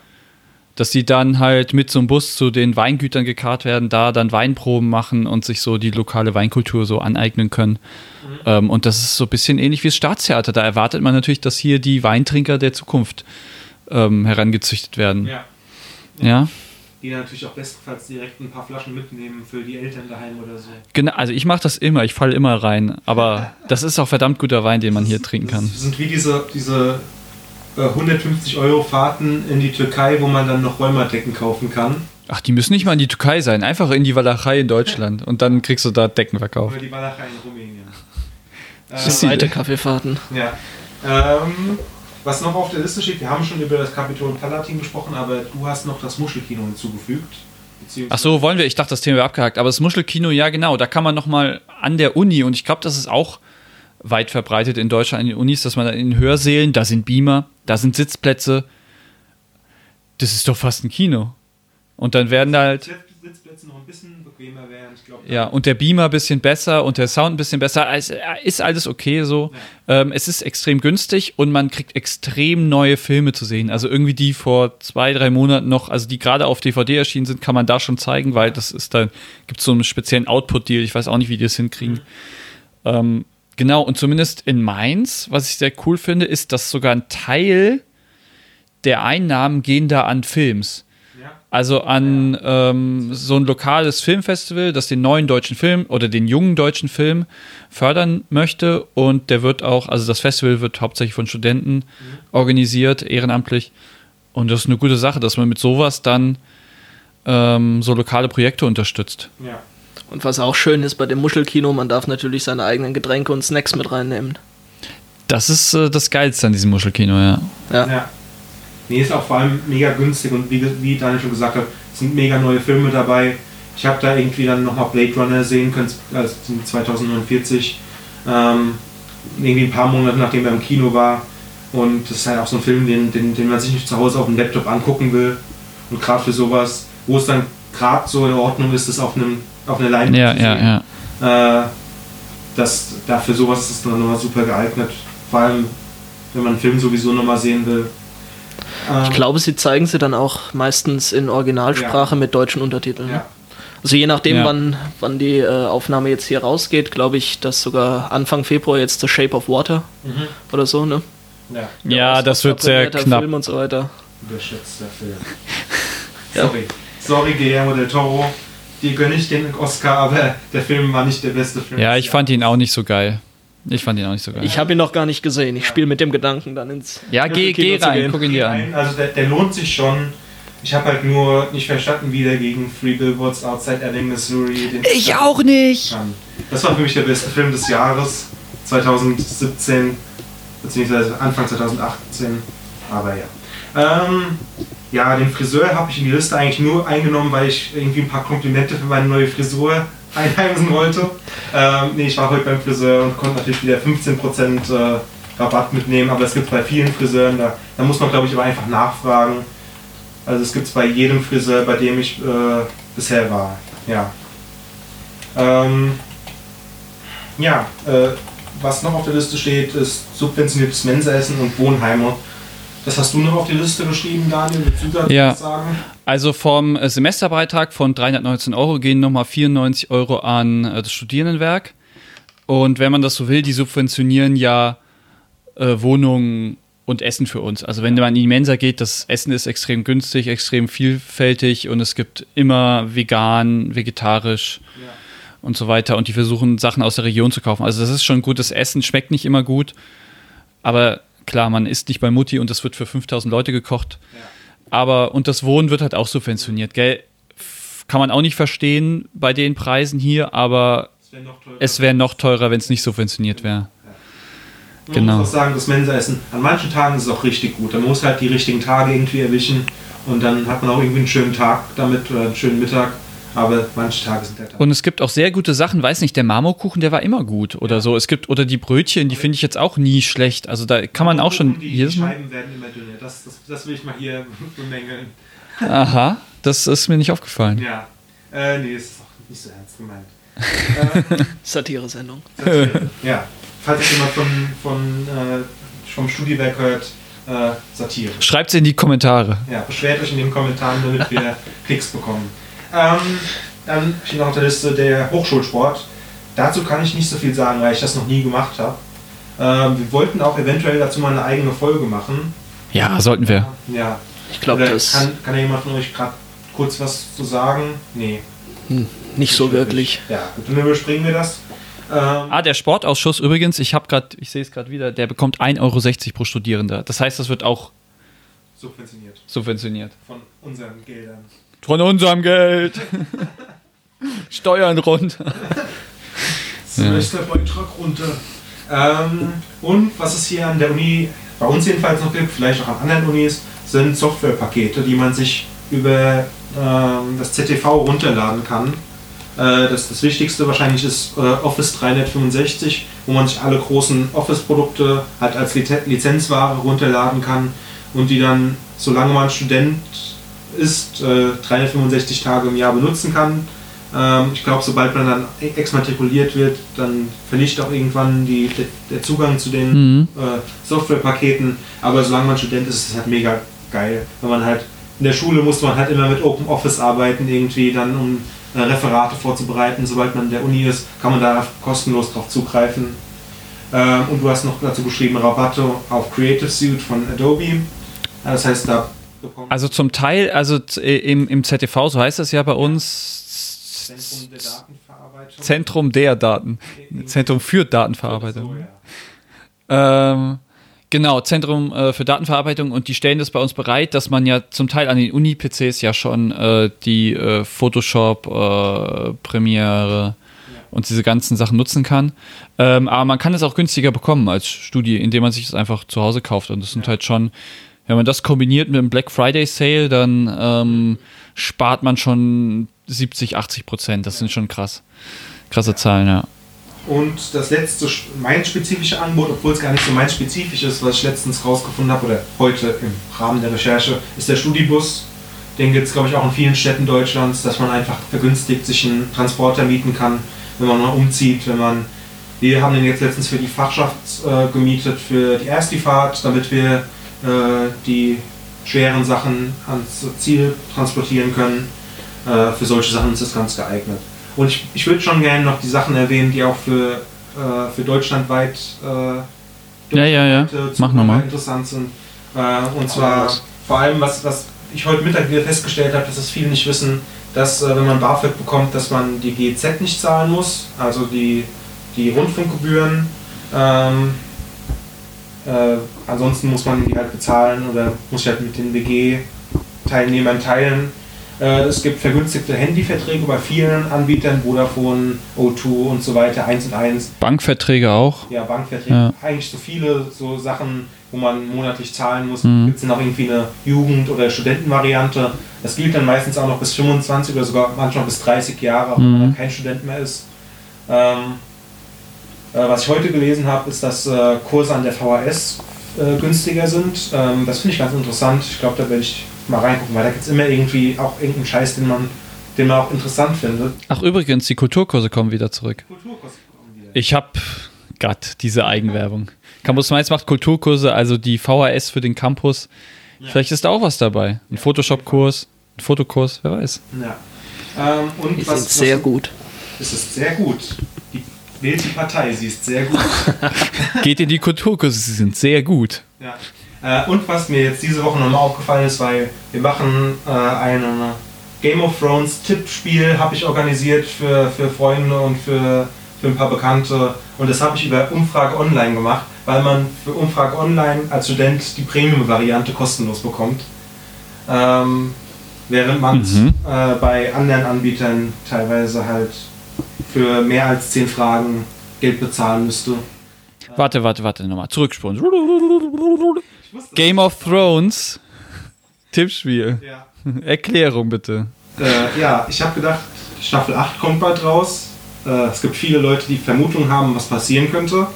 Dass sie dann halt mit so einem Bus zu den Weingütern gekarrt werden, da dann Weinproben machen und sich so die lokale Weinkultur so aneignen können. Mhm. Ähm, und das ist so ein bisschen ähnlich wie das Staatstheater. Da erwartet man natürlich, dass hier die Weintrinker der Zukunft ähm, herangezüchtet werden. Ja. ja. Die natürlich auch bestenfalls direkt ein paar Flaschen mitnehmen für die Eltern daheim oder so. Genau, also ich mache das immer, ich falle immer rein. Aber das ist auch verdammt guter Wein, den man hier trinken kann. Das sind wie diese, diese äh, 150 Euro Fahrten in die Türkei, wo man dann noch Räumerdecken kaufen kann. Ach, die müssen nicht mal in die Türkei sein, einfach in die Walachei in Deutschland und dann kriegst du da Decken verkauft. Oder die Walachei in Rumänien. Das Äh, sind weite Kaffeefahrten. Ja. Ähm, was noch auf der Liste steht, wir haben schon über das Kapitol Palatin gesprochen, aber du hast noch das Muschelkino hinzugefügt. Ach so, wollen wir? Ich dachte, das Thema wäre abgehakt. Aber das Muschelkino, ja genau, da kann man noch mal an der Uni und ich glaube, das ist auch weit verbreitet in Deutschland an den Unis, dass man dann in den Hörsälen, da sind Beamer, da sind Sitzplätze. Das ist doch fast ein Kino. Und dann werden da halt Sitzplätze noch ein bisschen bequemer wären. Ich glaube, Ja, und der Beamer ein bisschen besser und der Sound ein bisschen besser. Es äh, ist alles okay so. Ähm, es ist extrem günstig und man kriegt extrem neue Filme zu sehen. Also irgendwie die vor zwei, drei Monaten noch, also die gerade auf DVD erschienen sind, kann man da schon zeigen, weil das ist dann, gibt es so einen speziellen Output-Deal. Ich weiß auch nicht, wie die das hinkriegen. Ähm, genau, und zumindest in Mainz, was ich sehr cool finde, ist, dass sogar ein Teil der Einnahmen gehen da an Films. Also an ähm, so ein lokales Filmfestival, das den neuen deutschen Film oder den jungen deutschen Film fördern möchte. Und der wird auch, also das Festival wird hauptsächlich von Studenten organisiert, ehrenamtlich. Und das ist eine gute Sache, dass man mit sowas dann ähm, so lokale Projekte unterstützt. Ja. Und was auch schön ist bei dem Muschelkino, man darf natürlich seine eigenen Getränke und Snacks mit reinnehmen. Das ist äh, das Geilste an diesem Muschelkino, ja. Ja. ja. Nee, ist auch vor allem mega günstig und wie, wie Daniel schon gesagt hat, sind mega neue Filme dabei. Ich habe da irgendwie dann nochmal Blade Runner sehen können, also 2049. Ähm, irgendwie ein paar Monate nachdem er im Kino war. Und das ist halt auch so ein Film, den, den, den man sich nicht zu Hause auf dem Laptop angucken will. Und gerade für sowas, wo es dann gerade so in Ordnung ist, das auf, einem, auf einer Leinwand Ja, zu sehen. ja, ja. Äh, das, dafür sowas ist es dann nochmal super geeignet. Vor allem, wenn man einen Film sowieso nochmal sehen will. Ähm, Ich glaube, sie zeigen sie dann auch meistens in Originalsprache mit deutschen Untertiteln. ne? Ja. Also je nachdem, Ja. wann, wann die äh, Aufnahme jetzt hier rausgeht, glaube ich, dass sogar Anfang Februar jetzt The Shape of Water Mhm. oder so, ne? Ja, Ja, das wird sehr knapp. Film und so weiter. überschätzter Film. Ja. Sorry. Sorry, Guillermo del Toro. Dir gönne ich den Oscar, aber der Film war nicht der beste Film. Ja, ich fand ihn auch nicht so geil. Ich fand ihn auch nicht so geil. Ich habe ihn noch gar nicht gesehen. Ich spiele mit dem Gedanken dann ins. ja, geh, Kino geh zu rein, gehen. guck ihn dir an. Nein, Also der, der lohnt sich schon. Ich habe halt nur nicht verstanden, wie der gegen Three Billboards Outside Ebbing, Missouri den Ich auch nicht. kann. Das war für mich der beste Film des Jahres 2017 beziehungsweise Anfang 2018. Aber ja. Ähm, ja, den Friseur habe ich in die Liste eigentlich nur eingenommen, weil ich irgendwie ein paar Komplimente für meine neue Frisur einheimsen wollte. Ähm, nee, ich war heute beim Friseur und konnte natürlich wieder 15% äh, Rabatt mitnehmen, aber es gibt bei vielen Friseuren, da, da muss man glaube ich aber einfach nachfragen. Also es gibt es bei jedem Friseur, bei dem ich äh, bisher war. Ja. Ähm, ja, äh, was noch auf der Liste steht, ist subventioniertes Mensaessen und Wohnheime. Das hast du noch auf die Liste geschrieben, Daniel. Willst du dazu Ja. was sagen? Also vom äh, Semesterbeitrag von 319 Euro gehen nochmal 94 Euro an äh, das Studierendenwerk. Und wenn man das so will, die subventionieren ja äh, Wohnungen und Essen für uns. Also wenn man in die Mensa geht, das Essen ist extrem günstig, extrem vielfältig und es gibt immer vegan, vegetarisch und so weiter. Und die versuchen Sachen aus der Region zu kaufen. Also das ist schon gutes Essen, schmeckt nicht immer gut. Aber klar, man isst nicht bei Mutti und das wird für 5000 Leute gekocht. Aber, und das Wohnen wird halt auch subventioniert, gell? Kann man auch nicht verstehen bei den Preisen hier, aber Es wäre noch teurer. es wäre noch teurer, wenn es nicht subventioniert wäre. Man genau. muss auch sagen, das Mensaessen, an manchen Tagen ist es auch richtig gut. Man muss halt die richtigen Tage irgendwie erwischen und dann hat man auch irgendwie einen schönen Tag damit oder einen schönen Mittag. Aber manche Tage sind halt Und es gibt auch sehr gute Sachen, weiß nicht, der Marmorkuchen, der war immer gut oder so. Es gibt, oder die Brötchen, die finde ich jetzt auch nie schlecht. Also da kann man auch schon die, jedes die. Scheiben werden immer dünner. Das, das, das will ich mal hier bemängeln. Aha, das ist mir nicht aufgefallen. Ja. Äh, nee, ist auch nicht so ernst gemeint. Satire-Sendung. Satire. ja. Falls jemand von, von äh, vom Studiewerk hört, äh, Satire. Schreibt es in die Kommentare. Ja, beschwert euch in den Kommentaren, damit wir Klicks bekommen. Ähm, dann steht noch auf der Liste der Hochschulsport. Dazu kann ich nicht so viel sagen, weil ich das noch nie gemacht habe. Ähm, wir wollten auch eventuell dazu mal eine eigene Folge machen. Ja, sollten wir. Ja. Ich glaube, Oder das. kann, kann ja jemand von euch gerade kurz was zu sagen? Nee. Hm, nicht so wirklich. Ja, gut, dann überspringen wir das. Ähm, ah, der Sportausschuss übrigens, ich habe gerade, ich sehe es gerade wieder, der bekommt 1,60 Euro pro Studierender. Das heißt, das wird auch subventioniert. Subventioniert. Von unseren Geldern. Von unserem Geld. Steuern runter. Semesterbeitrag runter. Ähm, und was es hier an der Uni, bei uns jedenfalls noch gibt, vielleicht auch an anderen Unis, sind Softwarepakete, die man sich über ähm, das ZTV runterladen kann. Äh, das, das Wichtigste wahrscheinlich ist äh, Office 365, wo man sich alle großen Office-Produkte halt als Lizenzware runterladen kann und die dann, solange man Student ist, äh, 365 Tage im Jahr benutzen kann. Ähm, ich glaube, sobald man dann exmatrikuliert wird, dann verliert auch irgendwann die, der, der Zugang zu den mhm. äh, Softwarepaketen. Aber solange man Student ist, ist es halt mega geil. Wenn man halt in der Schule muss man halt immer mit Open Office arbeiten, irgendwie dann um äh, Referate vorzubereiten. Sobald man in der Uni ist, kann man da kostenlos drauf zugreifen. Ähm, und du hast noch dazu geschrieben Rabatte auf Creative Suite von Adobe. Das heißt, da also zum Teil, also äh, im, im ZTV, so heißt es ja bei uns, Zentrum der Datenverarbeitung. Zentrum der Daten. Zentrum für Datenverarbeitung. So, ja. ähm, genau, Zentrum äh, für Datenverarbeitung und die stellen das bei uns bereit, dass man ja zum Teil an den Uni-PCs ja schon äh, die äh, Photoshop, äh, Premiere und diese ganzen Sachen nutzen kann. Ähm, aber man kann es auch günstiger bekommen als Studie, indem man sich das einfach zu Hause kauft. Und das sind ja. halt schon, wenn man das kombiniert mit dem Black Friday Sale, dann ähm, spart man schon 70, 80 Prozent. Das sind schon krass. Krasse Zahlen, ja. Und das letzte, mein spezifische Angebot, obwohl es gar nicht so mein spezifisch ist, was ich letztens rausgefunden habe oder heute im Rahmen der Recherche, ist der Studibus. Den gibt es, glaube ich, auch in vielen Städten Deutschlands, dass man einfach vergünstigt sich einen Transporter mieten kann, wenn man mal umzieht, wenn man. Wir haben den jetzt letztens für die Fachschaft äh, gemietet, für die erste Fahrt, damit wir die schweren Sachen ans Ziel transportieren können. Äh, für solche Sachen ist das ganz geeignet. Und ich, ich würde schon gerne noch die Sachen erwähnen, die auch für, äh, für deutschlandweit äh, ja, ja, ja. Mach nochmal. interessant sind. Äh, und zwar vor allem, was, was ich heute Mittag wieder festgestellt habe, dass es viele nicht wissen, dass äh, wenn man BAföG bekommt, dass man die GZ nicht zahlen muss, also die, die Rundfunkgebühren. Ähm, äh, ansonsten muss man die halt bezahlen oder muss halt mit den WG-Teilnehmern teilen. Äh, es gibt vergünstigte Handyverträge bei vielen Anbietern, Vodafone, O2 und so weiter, 1 und 1. Bankverträge auch? Ja, Bankverträge. Ja. Eigentlich so viele so Sachen, wo man monatlich zahlen muss. Mhm. Gibt es noch irgendwie eine Jugend- oder Studentenvariante. Das gilt dann meistens auch noch bis 25 oder sogar manchmal bis 30 Jahre, mhm. wenn man kein Student mehr ist. Ähm, äh, was ich heute gelesen habe, ist, dass äh, Kurse an der VHS äh, günstiger sind. Ähm, das finde ich ganz interessant. Ich glaube, da werde ich mal reingucken, weil da gibt es immer irgendwie auch irgendeinen Scheiß, den man, den man auch interessant findet. Ach, übrigens, die Kulturkurse kommen wieder zurück. Kulturkurse kommen wieder. Ich habe Gott, diese Eigenwerbung. Campus Mainz macht Kulturkurse, also die VHS für den Campus. Ja. Vielleicht ist da auch was dabei. Ein ja, Photoshop-Kurs, ein Fotokurs, wer weiß. Ja. Ähm, und die was, sind sehr was, gut. Es ist sehr gut. Wählt die Partei, sie ist sehr gut. Geht in die Kulturkurse, sie sind sehr gut. Ja. Äh, und was mir jetzt diese Woche nochmal aufgefallen ist, weil wir machen äh, ein Game of Thrones Tippspiel, habe ich organisiert für, für Freunde und für, für ein paar Bekannte. Und das habe ich über Umfrage Online gemacht, weil man für Umfrage Online als Student die Premium-Variante kostenlos bekommt. Ähm, während man mhm. äh, bei anderen Anbietern teilweise halt für mehr als 10 Fragen Geld bezahlen müsste. Warte, warte, warte, nochmal. Zurückspulen. Game of Thrones. Tippspiel. Ja. Erklärung bitte. Äh, ja, ich habe gedacht, Staffel 8 kommt bald raus. Äh, es gibt viele Leute, die Vermutungen haben, was passieren könnte.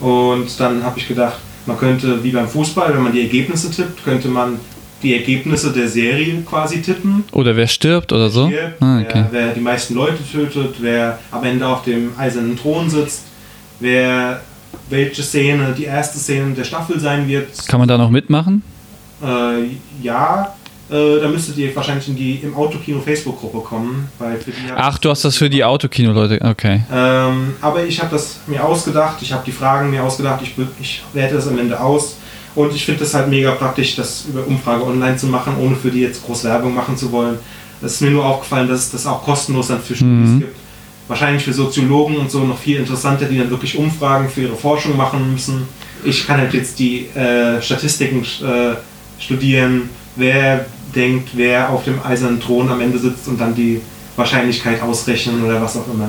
Und dann habe ich gedacht, man könnte, wie beim Fußball, wenn man die Ergebnisse tippt, könnte man die Ergebnisse der Serie quasi tippen. Oder wer stirbt oder so? Stirbt, ah, okay. wer, wer die meisten Leute tötet, wer am Ende auf dem eisernen Thron sitzt, wer welche Szene die erste Szene der Staffel sein wird. Kann man da noch mitmachen? Äh, ja, äh, da müsstet ihr wahrscheinlich in die im Autokino Facebook-Gruppe kommen. Weil für die Ach, du hast das für die Autokino-Leute, okay. Ähm, aber ich habe das mir ausgedacht, ich habe die Fragen mir ausgedacht, ich, ich werte das am Ende aus. Und ich finde das halt mega praktisch, das über Umfrage online zu machen, ohne für die jetzt groß Werbung machen zu wollen. Es ist mir nur aufgefallen, dass es das auch kostenlos dann für Studis Mhm. gibt. Wahrscheinlich für Soziologen und so noch viel interessanter, die dann wirklich Umfragen für ihre Forschung machen müssen. Ich kann halt jetzt die äh, Statistiken äh, studieren, wer denkt, wer auf dem eisernen Thron am Ende sitzt und dann die Wahrscheinlichkeit ausrechnen oder was auch immer.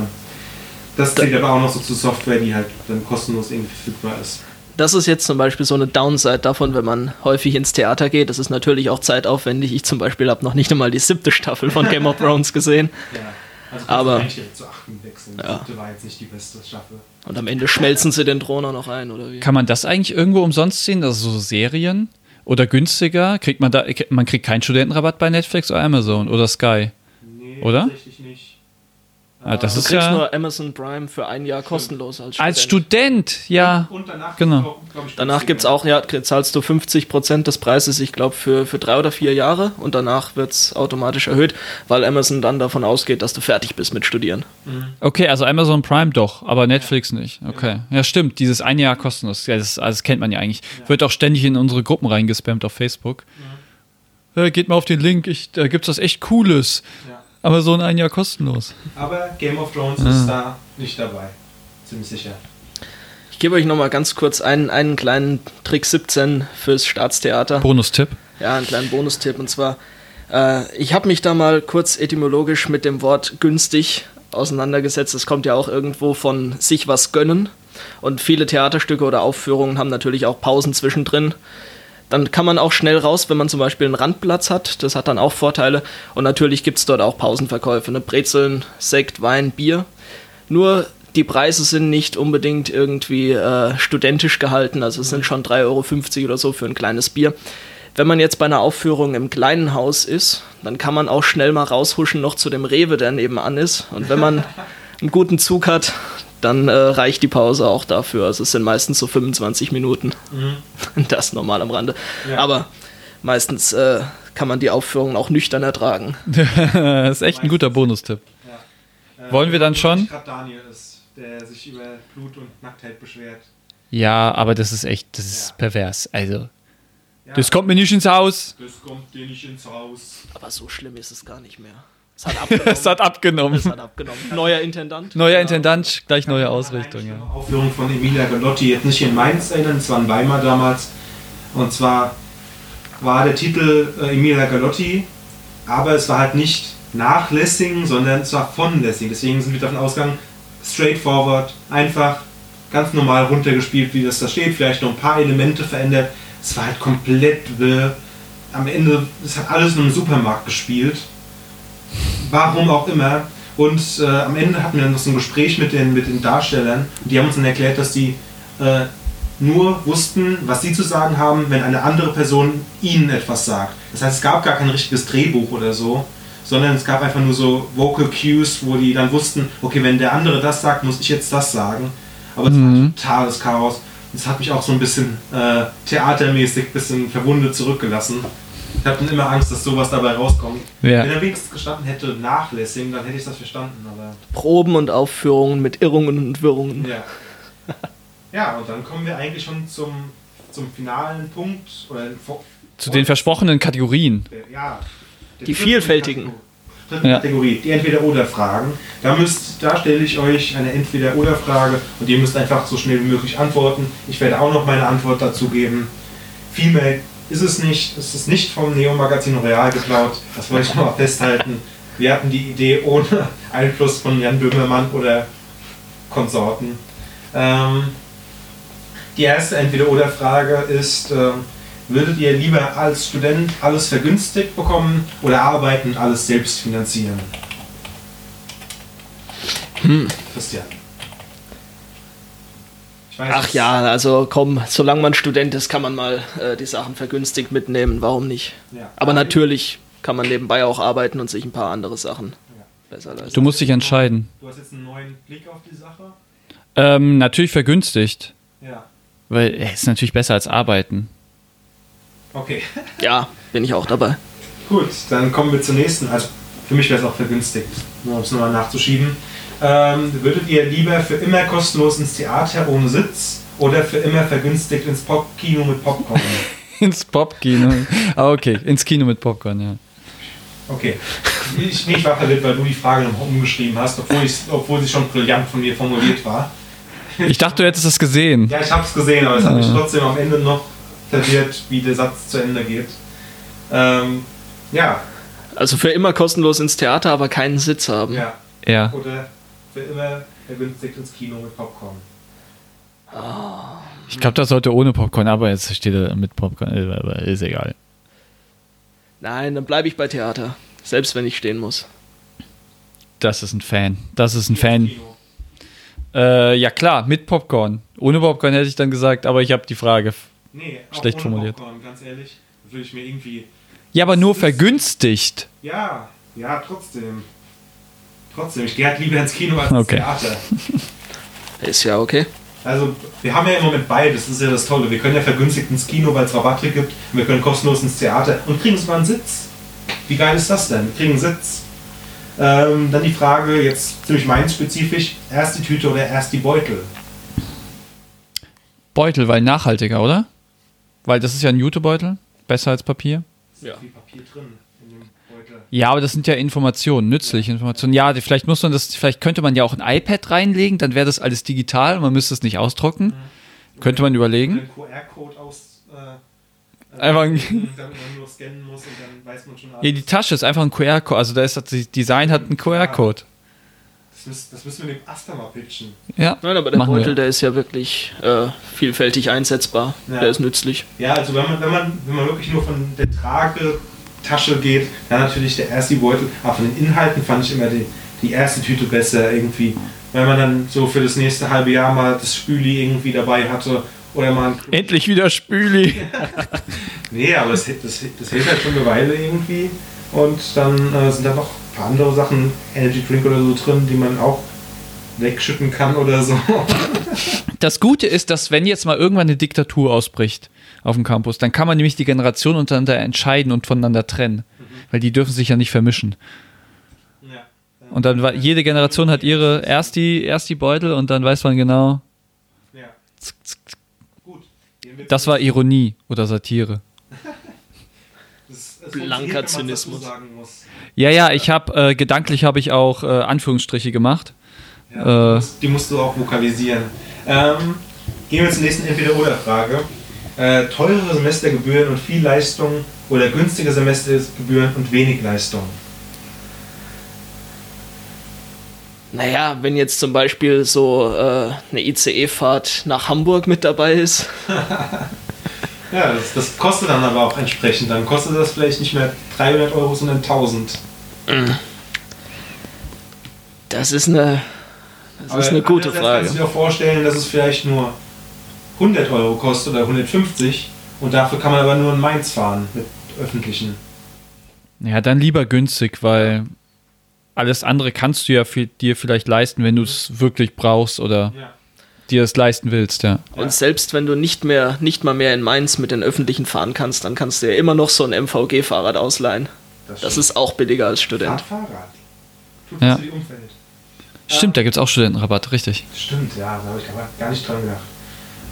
Das zählt aber auch noch so zur Software, die halt dann kostenlos irgendwie verfügbar ist. Das ist jetzt zum Beispiel so eine Downside davon, wenn man häufig ins Theater geht. Das ist natürlich auch zeitaufwendig. Ich zum Beispiel habe noch nicht einmal die siebte Staffel von Game of Thrones gesehen. Ja. Also Aber- zu achten wechseln. Die Ja. siebte war jetzt nicht die beste Staffel. Und am Ende schmelzen sie den Thron auch noch ein, oder wie? Kann man das eigentlich irgendwo umsonst sehen? Also so Serien? Oder günstiger? Kriegt man da, man kriegt keinen Studentenrabatt bei Netflix oder Amazon oder Sky? Nee, Oder? tatsächlich nicht. Ah, das Du ist kriegst ja- nur Amazon Prime für ein Jahr kostenlos als Student. Als Student, ja. Und danach genau. auch, ich, Danach gibt es auch, ja, zahlst du 50% des Preises, ich glaube, für, für drei oder vier Jahre und danach wird es automatisch erhöht, weil Amazon dann davon ausgeht, dass du fertig bist mit Studieren. Okay, also Amazon Prime doch, aber Netflix nicht. Okay. Ja, stimmt, dieses eine Jahr kostenlos. Ja, das, das kennt man ja eigentlich. Wird auch ständig in unsere Gruppen reingespammt auf Facebook. Äh, geht mal auf den Link, ich, da gibt's was echt Cooles. Ja. Amazon ein Jahr kostenlos. Aber Game of Thrones Ah. ist da nicht dabei. Ziemlich sicher. Ich gebe euch nochmal ganz kurz einen, einen kleinen Trick 17 fürs Staatstheater. Bonustipp. Ja, einen kleinen Bonustipp. Und zwar, äh, ich habe mich da mal kurz etymologisch mit dem Wort günstig auseinandergesetzt. Es kommt ja auch irgendwo von sich was gönnen. Und viele Theaterstücke oder Aufführungen haben natürlich auch Pausen zwischendrin. Dann kann man auch schnell raus, wenn man zum Beispiel einen Randplatz hat. Das hat dann auch Vorteile. Und natürlich gibt es dort auch Pausenverkäufe. Ne? Brezeln, Sekt, Wein, Bier. Nur die Preise sind nicht unbedingt irgendwie äh, studentisch gehalten. Also es sind schon 3,50 Euro oder so für ein kleines Bier. Wenn man jetzt bei einer Aufführung im kleinen Haus ist, dann kann man auch schnell mal raushuschen noch zu dem Rewe, der nebenan ist. Und wenn man einen guten Zug hat, dann äh, reicht die Pause auch dafür. Also es sind meistens so 25 Minuten. Das normal am Rande. Ja. Aber meistens äh, kann man die Aufführung auch nüchtern ertragen. das ist echt ein guter Bonustipp. Äh, Wollen wir dann schon? gerade Daniel ist, der sich über Blut und Nacktheit beschwert. Ja, aber das ist echt, das ist Ja. pervers. Also, Ja, das kommt mir nicht ins Haus. das kommt dir nicht ins Haus. Aber so schlimm ist es gar nicht mehr. Es hat abgenommen. Es hat abgenommen. es hat abgenommen. Neuer Intendant. Neuer Intendant, gleich neue Ich kann mich Ausrichtung, ja. Aufführung von Emilia Galotti jetzt nicht in Mainz erinnern, es war in Weimar damals. Und zwar war der Titel äh, Emilia Galotti, aber es war halt nicht nach Lessing, sondern es war von Lessing. Deswegen sind wir davon ausgegangen, straightforward, einfach, ganz normal runtergespielt, wie das da steht, vielleicht noch ein paar Elemente verändert. Es war halt komplett wirr. Am Ende, es hat alles nur im Supermarkt gespielt. Warum auch immer. Und äh, am Ende hatten wir noch so ein Gespräch mit den, mit den Darstellern. Die haben uns dann erklärt, dass die äh, nur wussten, was sie zu sagen haben, wenn eine andere Person ihnen etwas sagt. Das heißt, es gab gar kein richtiges Drehbuch oder so, sondern es gab einfach nur so Vocal Cues, wo die dann wussten, okay, wenn der andere das sagt, muss ich jetzt das sagen. Aber es war totales Chaos. Das hat mich auch so ein bisschen äh, theatermäßig ein bisschen verwundet zurückgelassen. Ich hatte immer Angst, dass sowas dabei rauskommt. Ja. Wenn er wenigstens gestanden hätte, nachlässig, dann hätte ich das verstanden. Aber Proben und Aufführungen mit Irrungen und Wirrungen. ja. Ja, und dann kommen wir eigentlich schon zum, zum finalen Punkt. Oder vor- Zu den versprochenen Kategorien. ja, Die vielfältigen. Kategor- Ja. Kategorie, die Entweder-Oder-Fragen. Da, müsst, da stelle ich euch eine Entweder-Oder-Frage und ihr müsst einfach so schnell wie möglich antworten. Ich werde auch noch meine Antwort dazu geben. Viel mehr ist es nicht. Es ist nicht vom Neo-Magazin Real geklaut. Das wollte ich noch mal festhalten. Wir hatten die Idee ohne Einfluss von Jan Böhmermann oder Konsorten. Ähm, die erste Entweder-Oder-Frage ist, ähm, würdet ihr lieber als Student alles vergünstigt bekommen oder arbeiten alles selbst finanzieren? Christian. Ach ja, also komm, solange man Student ist, kann man mal äh, die Sachen vergünstigt mitnehmen. Warum nicht? Ja. Aber natürlich kann man nebenbei auch arbeiten und sich ein paar andere Sachen besser leisten. Du musst dich entscheiden. Du hast jetzt einen neuen Blick auf die Sache. Ähm, natürlich vergünstigt. Ja. Weil es ist natürlich besser als arbeiten. Okay. Ja, bin ich auch dabei. Gut, dann kommen wir zur nächsten. Also für mich wäre es auch vergünstigt, nur um es nochmal nachzuschieben. Ähm, würdet ihr lieber für immer kostenlos ins Theater ohne Sitz oder für immer vergünstigt ins Popkino mit Popcorn? ins Popkino. Ah, okay, ins Kino mit Popcorn, ja. Okay. Ich, ich war verwirrt, weil du die Frage noch umgeschrieben hast, obwohl, ich, obwohl sie schon brillant von mir formuliert war. Ich dachte, du hättest es gesehen. Ja, ich habe es gesehen, aber es hat mich trotzdem am Ende noch verwirrt, wie der Satz zu Ende geht. Ähm, ja. Also für immer kostenlos ins Theater, aber keinen Sitz haben. Ja. Ja. Oder für immer vergünstigt ins Kino mit Popcorn. Ich glaube, das sollte ohne Popcorn, aber jetzt steht er mit Popcorn. äh, aber Ist egal. Nein, dann bleibe ich bei Theater. Selbst wenn ich stehen muss. Das ist ein Fan. Das ist ein Fan. Kino. Äh, ja klar, mit Popcorn. Ohne Popcorn hätte ich dann gesagt, aber ich habe die Frage. Nee, auch Schlecht ohne formuliert. Popcorn, ganz ehrlich. Würde ich mir irgendwie. Ja, aber nur vergünstigt. Ja, ja, trotzdem. Trotzdem, ich gehe halt lieber ins Kino als Okay. ins Theater. Ist ja okay. Also, wir haben ja im Moment beides, das ist ja das Tolle. Wir können ja vergünstigt ins Kino, weil es Rabatte gibt. Und wir können kostenlos ins Theater und kriegen sogar einen Sitz. Wie geil ist das denn? Wir kriegen einen Sitz. Ähm, dann die Frage, jetzt ziemlich mainz-spezifisch: erst die Tüte oder erst die Beutel? Beutel, weil nachhaltiger, oder? Weil das ist ja ein Jutebeutel. Besser als Papier. Ja. Viel Papier drin. Ja, aber das sind ja Informationen, nützliche Informationen. Ja, die- vielleicht muss man das, vielleicht könnte man ja auch ein iPad reinlegen, dann wäre das alles digital und man müsste es nicht ausdrucken. Könnte man überlegen. einen QR-Code aus. Äh, Einfach ein- damit man nur scannen muss und dann weiß man schon alles. Ja, die Tasche ist einfach ein QR-Code. Also da ist das Design hat einen QR-Code. das, müssen, das müssen wir dem Asta mal pitchen. Ja. Nein, aber der wir. Beutel, der ist ja wirklich äh, vielfältig einsetzbar. Ja. Der ist nützlich. Ja, also wenn man, wenn man, wenn man wirklich nur von der Tragetasche geht, dann natürlich der erste Beutel. Aber von den Inhalten fand ich immer die, die erste Tüte besser irgendwie. Wenn man dann so für das nächste halbe Jahr mal das Spüli irgendwie dabei hatte oder mal Endlich wieder Spüli. Nee, aber das, das, das hält halt schon eine Weile irgendwie. Und dann äh, sind da noch ein paar andere Sachen, Energy Drink oder so drin, die man auch wegschütten kann oder so. Das Gute ist, dass wenn jetzt mal irgendwann eine Diktatur ausbricht auf dem Campus, dann kann man nämlich die Generationen untereinander entscheiden und voneinander trennen. Weil die dürfen sich ja nicht vermischen. Ja. Und dann war, jede Generation hat ihre erst die, erst die Beutel und dann weiß man genau, Ja. Gut. Gehen wir das war Ironie oder Satire. Das ist Blanker Zynismus. Sagen muss. Ja, ja, ich habe äh, gedanklich habe ich auch äh, Anführungsstriche gemacht. Ja, Äh. die, musst, du auch vokalisieren. Ähm, gehen wir zur nächsten Entweder-Oder-Frage. Äh, teurere Semestergebühren und viel Leistung oder günstige Semestergebühren und wenig Leistung. Naja, wenn jetzt zum Beispiel so äh, eine ICE-Fahrt nach Hamburg mit dabei ist, Ja, das, das kostet dann aber auch entsprechend. Dann kostet das vielleicht nicht mehr 300 Euro, sondern 1000. das ist eine, das Aber ist eine gute Frage. Kannst du dir auch vorstellen, dass es vielleicht nur 100 Euro kostet oder 150 und dafür kann man aber nur in Mainz fahren mit öffentlichen. Ja, dann lieber günstig, weil alles andere kannst du ja viel, dir vielleicht leisten, wenn du es wirklich brauchst oder Ja. dir es leisten willst, ja. Und selbst wenn du nicht mehr, nicht mal mehr in Mainz mit den Öffentlichen fahren kannst, dann kannst du ja immer noch so ein MVG-Fahrrad ausleihen. Das ist auch billiger als Student. Fahrrad. Tut Ja. für die Umwelt. Stimmt, da gibt es auch Studentenrabatt, richtig. Stimmt, ja, da habe ich gar nicht dran gedacht.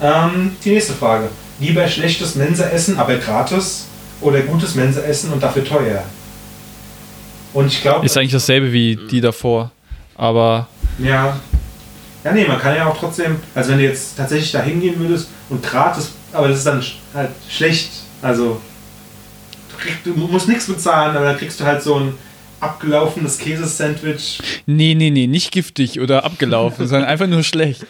Ähm, die nächste Frage. Lieber schlechtes Mensaessen, aber gratis oder gutes Mensaessen und dafür teuer? Und ich glaube. Ist eigentlich dasselbe wie die davor, aber Ja. Ja, nee, man kann ja auch trotzdem, also wenn du jetzt tatsächlich da hingehen würdest und gratis, aber das ist dann halt schlecht. Also, du musst nichts bezahlen, aber dann kriegst du halt so ein abgelaufenes Käsesandwich. nee, nee, nee, nicht giftig oder abgelaufen, sondern einfach nur schlecht.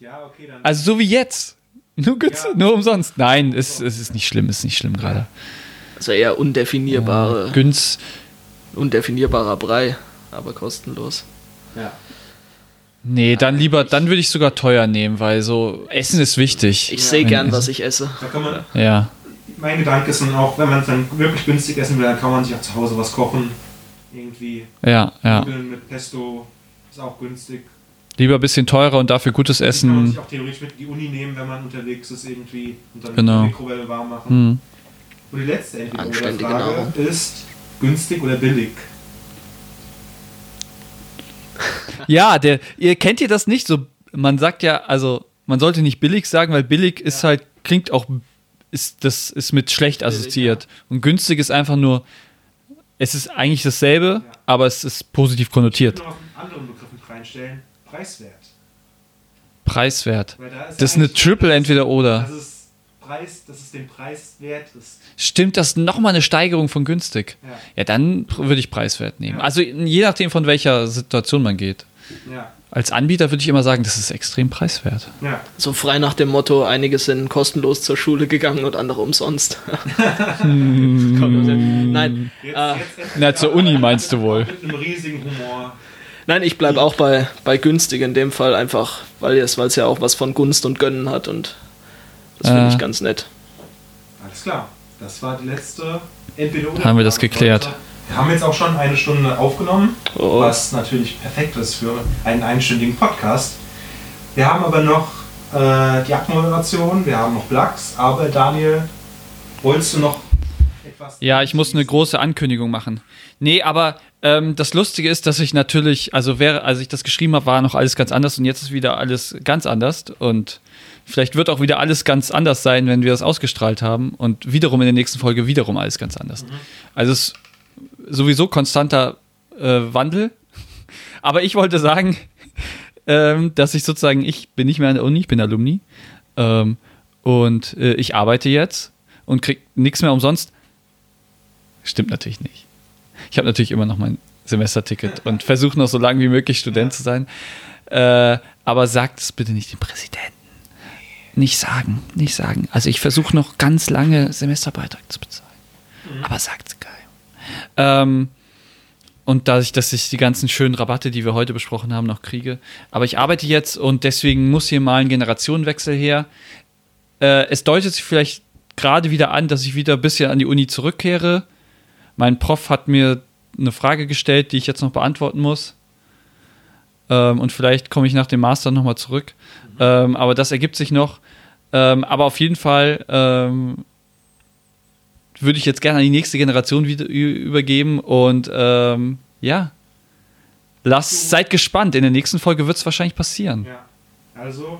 Ja, okay, dann. Also so wie jetzt. Nur, Ja. nur umsonst. Nein, es, es ist nicht schlimm, es ist nicht schlimm gerade. Also eher undefinierbare, Günst, undefinierbarer Brei, aber kostenlos. ja. nee, dann lieber, dann würde ich sogar teuer nehmen, weil so Essen ist wichtig. Ich sehe gern, was ich esse. Da kann man, Ja, mein Gedanke ist dann auch, wenn man es dann wirklich günstig essen will, dann kann man sich auch zu Hause was kochen. Irgendwie ja, ja. Nudeln mit Pesto ist auch günstig. Lieber ein bisschen teurer und dafür gutes Die kann man Essen. sich auch theoretisch mit in die Uni nehmen, wenn man unterwegs ist irgendwie und dann Genau. die Mikrowelle warm machen. Hm. Und die letzte Entweder-Frage Nahrung. ist günstig oder billig? Ja, der, ihr kennt ihr das nicht? So, man sagt ja, also Man sollte nicht billig sagen, weil billig ist halt, klingt auch, ist, das ist mit schlecht assoziiert. Und günstig ist einfach nur, es ist eigentlich dasselbe, aber es ist positiv Ich konnotiert. würde noch einen anderen Begriff mit reinstellen. Preiswert. Preiswert. Da Das ist eine Triple entweder oder. Das ist Preis, dass es den Preis wert ist. Stimmt das nochmal eine Steigerung von günstig? Ja. Ja, dann würde ich preiswert nehmen. Ja. Also je nachdem, von welcher Situation man geht. Ja. Als Anbieter würde ich immer sagen, das ist extrem preiswert. Ja. So frei nach dem Motto, einige sind kostenlos zur Schule gegangen und andere umsonst. Nein, Jetzt, äh, jetzt Na, zur Uni meinst du wohl. Mit einem riesigen Humor. nein, ich bleibe auch bei, bei günstig in dem Fall einfach, weil es, weil es ja auch was von Gunst und Gönnen hat und das finde Äh. ich ganz nett. Alles klar. Das war die letzte entweder. Haben wir das geklärt. heute. Wir haben jetzt auch schon eine Stunde aufgenommen, Oh. was natürlich perfekt ist für einen einstündigen Podcast. Wir haben aber noch äh, die Abmoderation, wir haben noch Blacks, aber Daniel, wolltest du noch etwas? Ja, ich muss eine große Ankündigung machen. Nee, aber ähm, das Lustige ist, dass ich natürlich, also wäre, als ich das geschrieben habe, war noch alles ganz anders und jetzt ist wieder alles ganz anders und vielleicht wird auch wieder alles ganz anders sein, wenn wir das ausgestrahlt haben und wiederum in der nächsten Folge wiederum alles ganz anders. Also es ist sowieso konstanter äh, Wandel, aber ich wollte sagen, ähm, dass ich sozusagen, ich bin nicht mehr an der Uni, ich bin Alumni ähm, und äh, ich arbeite jetzt und krieg nichts mehr umsonst. Stimmt natürlich nicht. Ich habe natürlich immer noch mein Semesterticket und versuche noch so lange wie möglich Student zu sein. Äh, aber sagt es bitte nicht dem Präsidenten. Nicht sagen, nicht sagen. Also ich versuche noch ganz lange Semesterbeitrag zu bezahlen. Aber sagt es geil. Ähm, und dadurch, dass ich die ganzen schönen Rabatte, die wir heute besprochen haben, noch kriege. Aber ich arbeite jetzt und deswegen muss hier mal ein Generationenwechsel her. Äh, es deutet sich vielleicht gerade wieder an, dass ich wieder ein bisschen an die Uni zurückkehre. Mein Prof hat mir eine Frage gestellt, die ich jetzt noch beantworten muss. Ähm, und vielleicht komme ich nach dem Master nochmal zurück. Ähm, aber das ergibt sich noch. Ähm, aber auf jeden Fall ähm, würde ich jetzt gerne an die nächste Generation wieder übergeben. Und ähm, ja, lasst, seid gespannt. In der nächsten Folge wird es wahrscheinlich passieren. Ja, also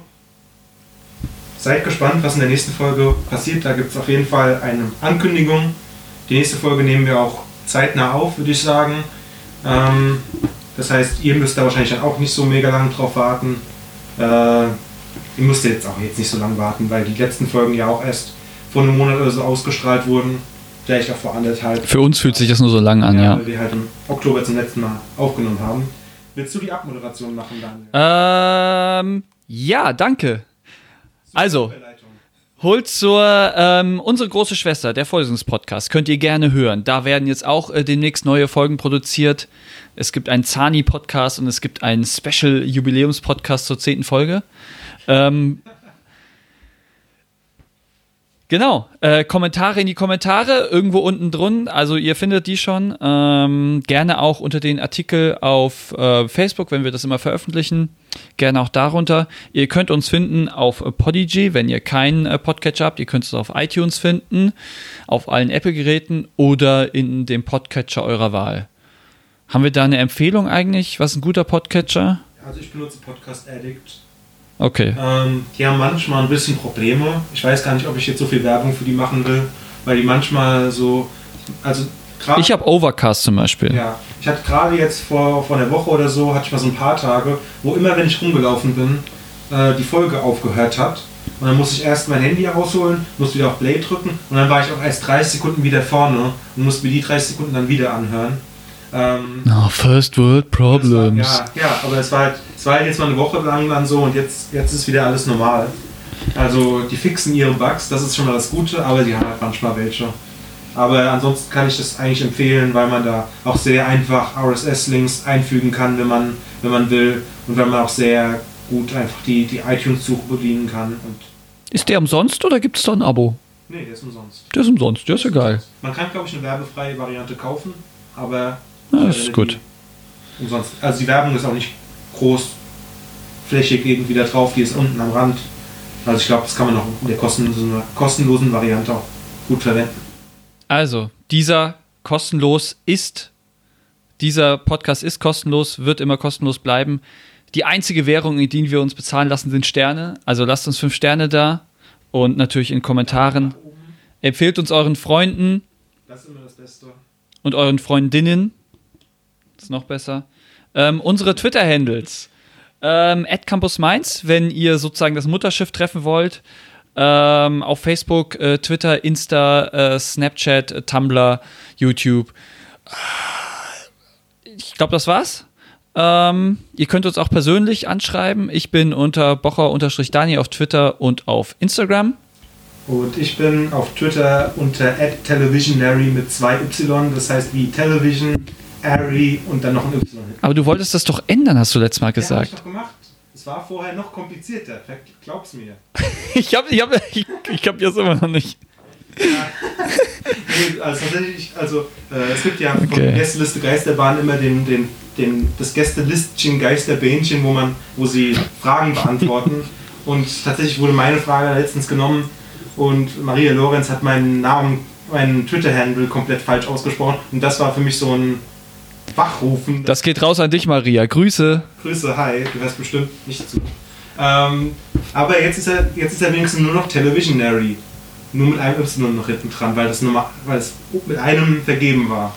seid gespannt, was in der nächsten Folge passiert. Da gibt es auf jeden Fall eine Ankündigung. Die nächste Folge nehmen wir auch zeitnah auf, würde ich sagen. Ähm, das heißt, ihr müsst da wahrscheinlich dann auch nicht so mega lang drauf warten. Äh, ihr müsst jetzt auch jetzt nicht so lange warten, weil die letzten Folgen ja auch erst vor einem Monat oder so ausgestrahlt wurden. Vielleicht auch vor anderthalb. Für uns fühlt sich das nur so lang an, ja. Weil wir halt im Oktober zum letzten Mal aufgenommen haben. Willst du die Abmoderation machen, Daniel? Ähm, ja, danke. Also. Holt zur ähm, unsere große Schwester, der Vorlesungspodcast, könnt ihr gerne hören. Da werden jetzt auch äh, demnächst neue Folgen produziert. Es gibt einen Zani-Podcast und es gibt einen Special-Jubiläums-Podcast zur zehnten Folge. Ähm, genau, äh, Kommentare in die Kommentare, irgendwo unten drun. Also ihr findet die schon. Ähm, gerne auch unter den Artikel auf äh, Facebook, wenn wir das immer veröffentlichen. Gerne auch darunter. Ihr könnt uns finden auf Podigy, wenn ihr keinen äh, Podcatcher habt. Ihr könnt es auf iTunes finden, auf allen Apple-Geräten oder in dem Podcatcher eurer Wahl. Haben wir da eine Empfehlung eigentlich? Was ist ein guter Podcatcher? Also ich benutze Podcast Addict. Okay. Ähm, die haben manchmal ein bisschen Probleme. Ich weiß gar nicht, ob ich jetzt so viel Werbung für die machen will, weil die manchmal so, also gerade Ich habe Overcast zum Beispiel. ja, ich hatte gerade jetzt vor, vor einer Woche oder so, hatte ich mal so ein paar Tage, wo immer, wenn ich rumgelaufen bin, äh, die Folge aufgehört hat. Und dann musste ich erst mein Handy rausholen, musste wieder auf Play drücken und dann war ich auch erst 30 Sekunden wieder vorne und musste mir die 30 Sekunden dann wieder anhören. Ähm, Oh, First World Problems. war, ja, ja, aber es war, halt, es war jetzt mal eine Woche lang dann so und jetzt, jetzt ist wieder alles normal. Also die fixen ihre Bugs, das ist schon mal das Gute, aber die haben halt manchmal welche. Aber ansonsten kann ich das eigentlich empfehlen, weil man da auch sehr einfach RSS-Links einfügen kann, wenn man, wenn man will. Und weil man auch sehr gut einfach die, die iTunes-Suche bedienen kann. Und Ist der umsonst oder gibt es da ein Abo? nee, der ist umsonst. Der ist umsonst, der ist ja geil. Man kann, glaube ich, eine werbefreie Variante kaufen, aber Ja, das äh, ist die gut. Umsonst. Also die Werbung ist auch nicht großflächig irgendwie da drauf, die ist unten am Rand. Also ich glaube, das kann man auch in der kostenlosen, kostenlosen Variante auch gut verwenden. Also, dieser kostenlos ist, dieser Podcast ist kostenlos, wird immer kostenlos bleiben. Die einzige Währung, in die wir uns bezahlen lassen, sind Sterne. Also lasst uns fünf Sterne da und natürlich in Kommentaren. Empfehlt uns euren Freunden Das ist immer das Beste. und euren Freundinnen. Das ist noch besser. Ähm, unsere Twitter-Handles. Ähm, Campus Mainz, wenn ihr sozusagen das Mutterschiff treffen wollt. Ähm, auf Facebook, äh, Twitter, Insta, äh, Snapchat, äh, Tumblr, YouTube. Ich glaube, das war's. Ähm, ihr könnt uns auch persönlich anschreiben. Ich bin unter Bocher-Dani auf Twitter und auf Instagram. Und ich bin auf Twitter unter @televisionary mit zwei Y, das heißt wie Television, Ary und dann noch ein Y. Aber du wolltest das doch ändern, hast du letztes Mal Ja, hab gesagt. ich doch gemacht. Es war vorher noch komplizierter. Glaub's mir. Ich habe ich hab, ich, ich hab jetzt immer noch nicht. Nee, also tatsächlich, also äh, es gibt ja von Okay. Gästeliste Geisterbahn immer den, den, den, das Gästelistchen Geisterbähnchen, wo man, wo sie Fragen beantworten. Und tatsächlich wurde meine Frage letztens genommen und Maria Lorenz hat meinen Namen, meinen Twitter-Handle komplett falsch ausgesprochen. Und das war für mich so ein Wachrufen. Das geht raus an dich, Maria. Grüße. Grüße, hi, du hörst bestimmt nicht zu. Ähm, aber jetzt ist, er, jetzt ist er wenigstens nur noch Televisionary. Nur mit einem Y noch hinten dran, weil, das nur mal, weil es mit einem vergeben war.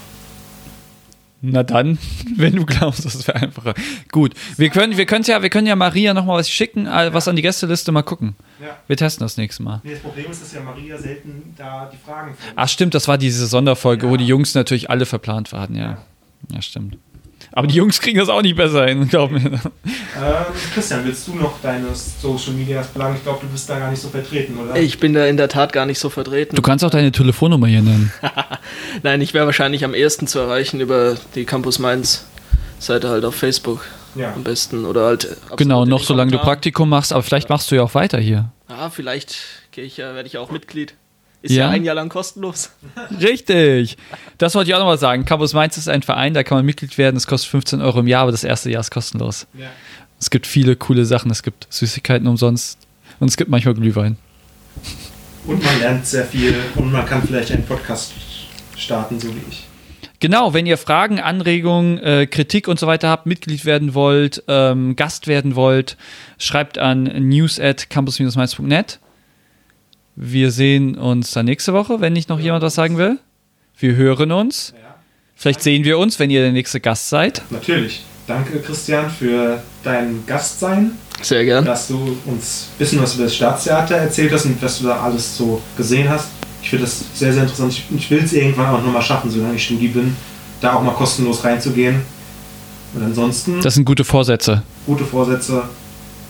Na dann, wenn du glaubst, das wäre einfacher. Gut, wir können, wir können ja, wir können ja Maria noch mal was schicken, äh, was an die Gästeliste mal gucken. Ja. Wir testen das nächste Mal. Nee, das Problem ist, dass ja Maria selten da die Fragen findet. Ach stimmt, das war diese Sonderfolge, Ja. wo die Jungs natürlich alle verplant waren, ja. Ja, stimmt. Aber die Jungs kriegen das auch nicht besser hin, glaub mir. Ähm, Christian, willst du noch deine Social Media plagen? Ich glaube, du bist da gar nicht so vertreten, oder? Ich bin da in der Tat gar nicht so vertreten. Du kannst auch deine Telefonnummer hier nennen. Nein, ich wäre wahrscheinlich am ehesten zu erreichen über die Campus Mainz Seite halt auf Facebook Ja. am besten oder halt Genau, noch solange du. Praktikum machst, aber vielleicht machst du ja auch weiter hier. Ah, vielleicht gehe ich ja, werde ich auch Mitglied. Ist ja. Ja? ein Jahr lang kostenlos. Richtig. Das wollte ich auch nochmal sagen. Campus Mainz ist ein Verein, da kann man Mitglied werden. Es kostet 15 Euro im Jahr, aber das erste Jahr ist kostenlos. Ja. Es gibt viele coole Sachen. Es gibt Süßigkeiten umsonst und es gibt manchmal Glühwein. Und man lernt sehr viel und man kann vielleicht einen Podcast starten, so wie ich. Genau, wenn ihr Fragen, Anregungen, äh, Kritik und so weiter habt, Mitglied werden wollt, ähm, Gast werden wollt, schreibt an news at campus-mainz.net. Wir sehen uns dann nächste Woche, wenn nicht noch jemand was sagen will. Wir hören uns. Vielleicht sehen wir uns, wenn ihr der nächste Gast seid. Natürlich. Danke, Christian, für dein Gastsein, Sehr gern. dass du uns ein bisschen was über das Staatstheater erzählt hast und was du da alles so gesehen hast. Ich finde das sehr, sehr interessant. Ich, ich will es irgendwann auch nochmal schaffen, solange ich Studi bin, da auch mal kostenlos reinzugehen. Und ansonsten, Das sind gute Vorsätze. gute Vorsätze.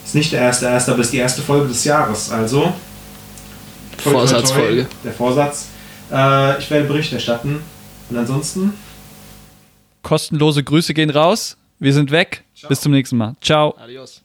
Ist nicht der erste, erste, aber ist die erste Folge des Jahres. Also, Vorsatzfolge. Der Vorsatz. Äh, ich werde Bericht erstatten. Und ansonsten, Kostenlose Grüße gehen raus. Wir sind weg. Bis zum nächsten Mal. Ciao. Adios.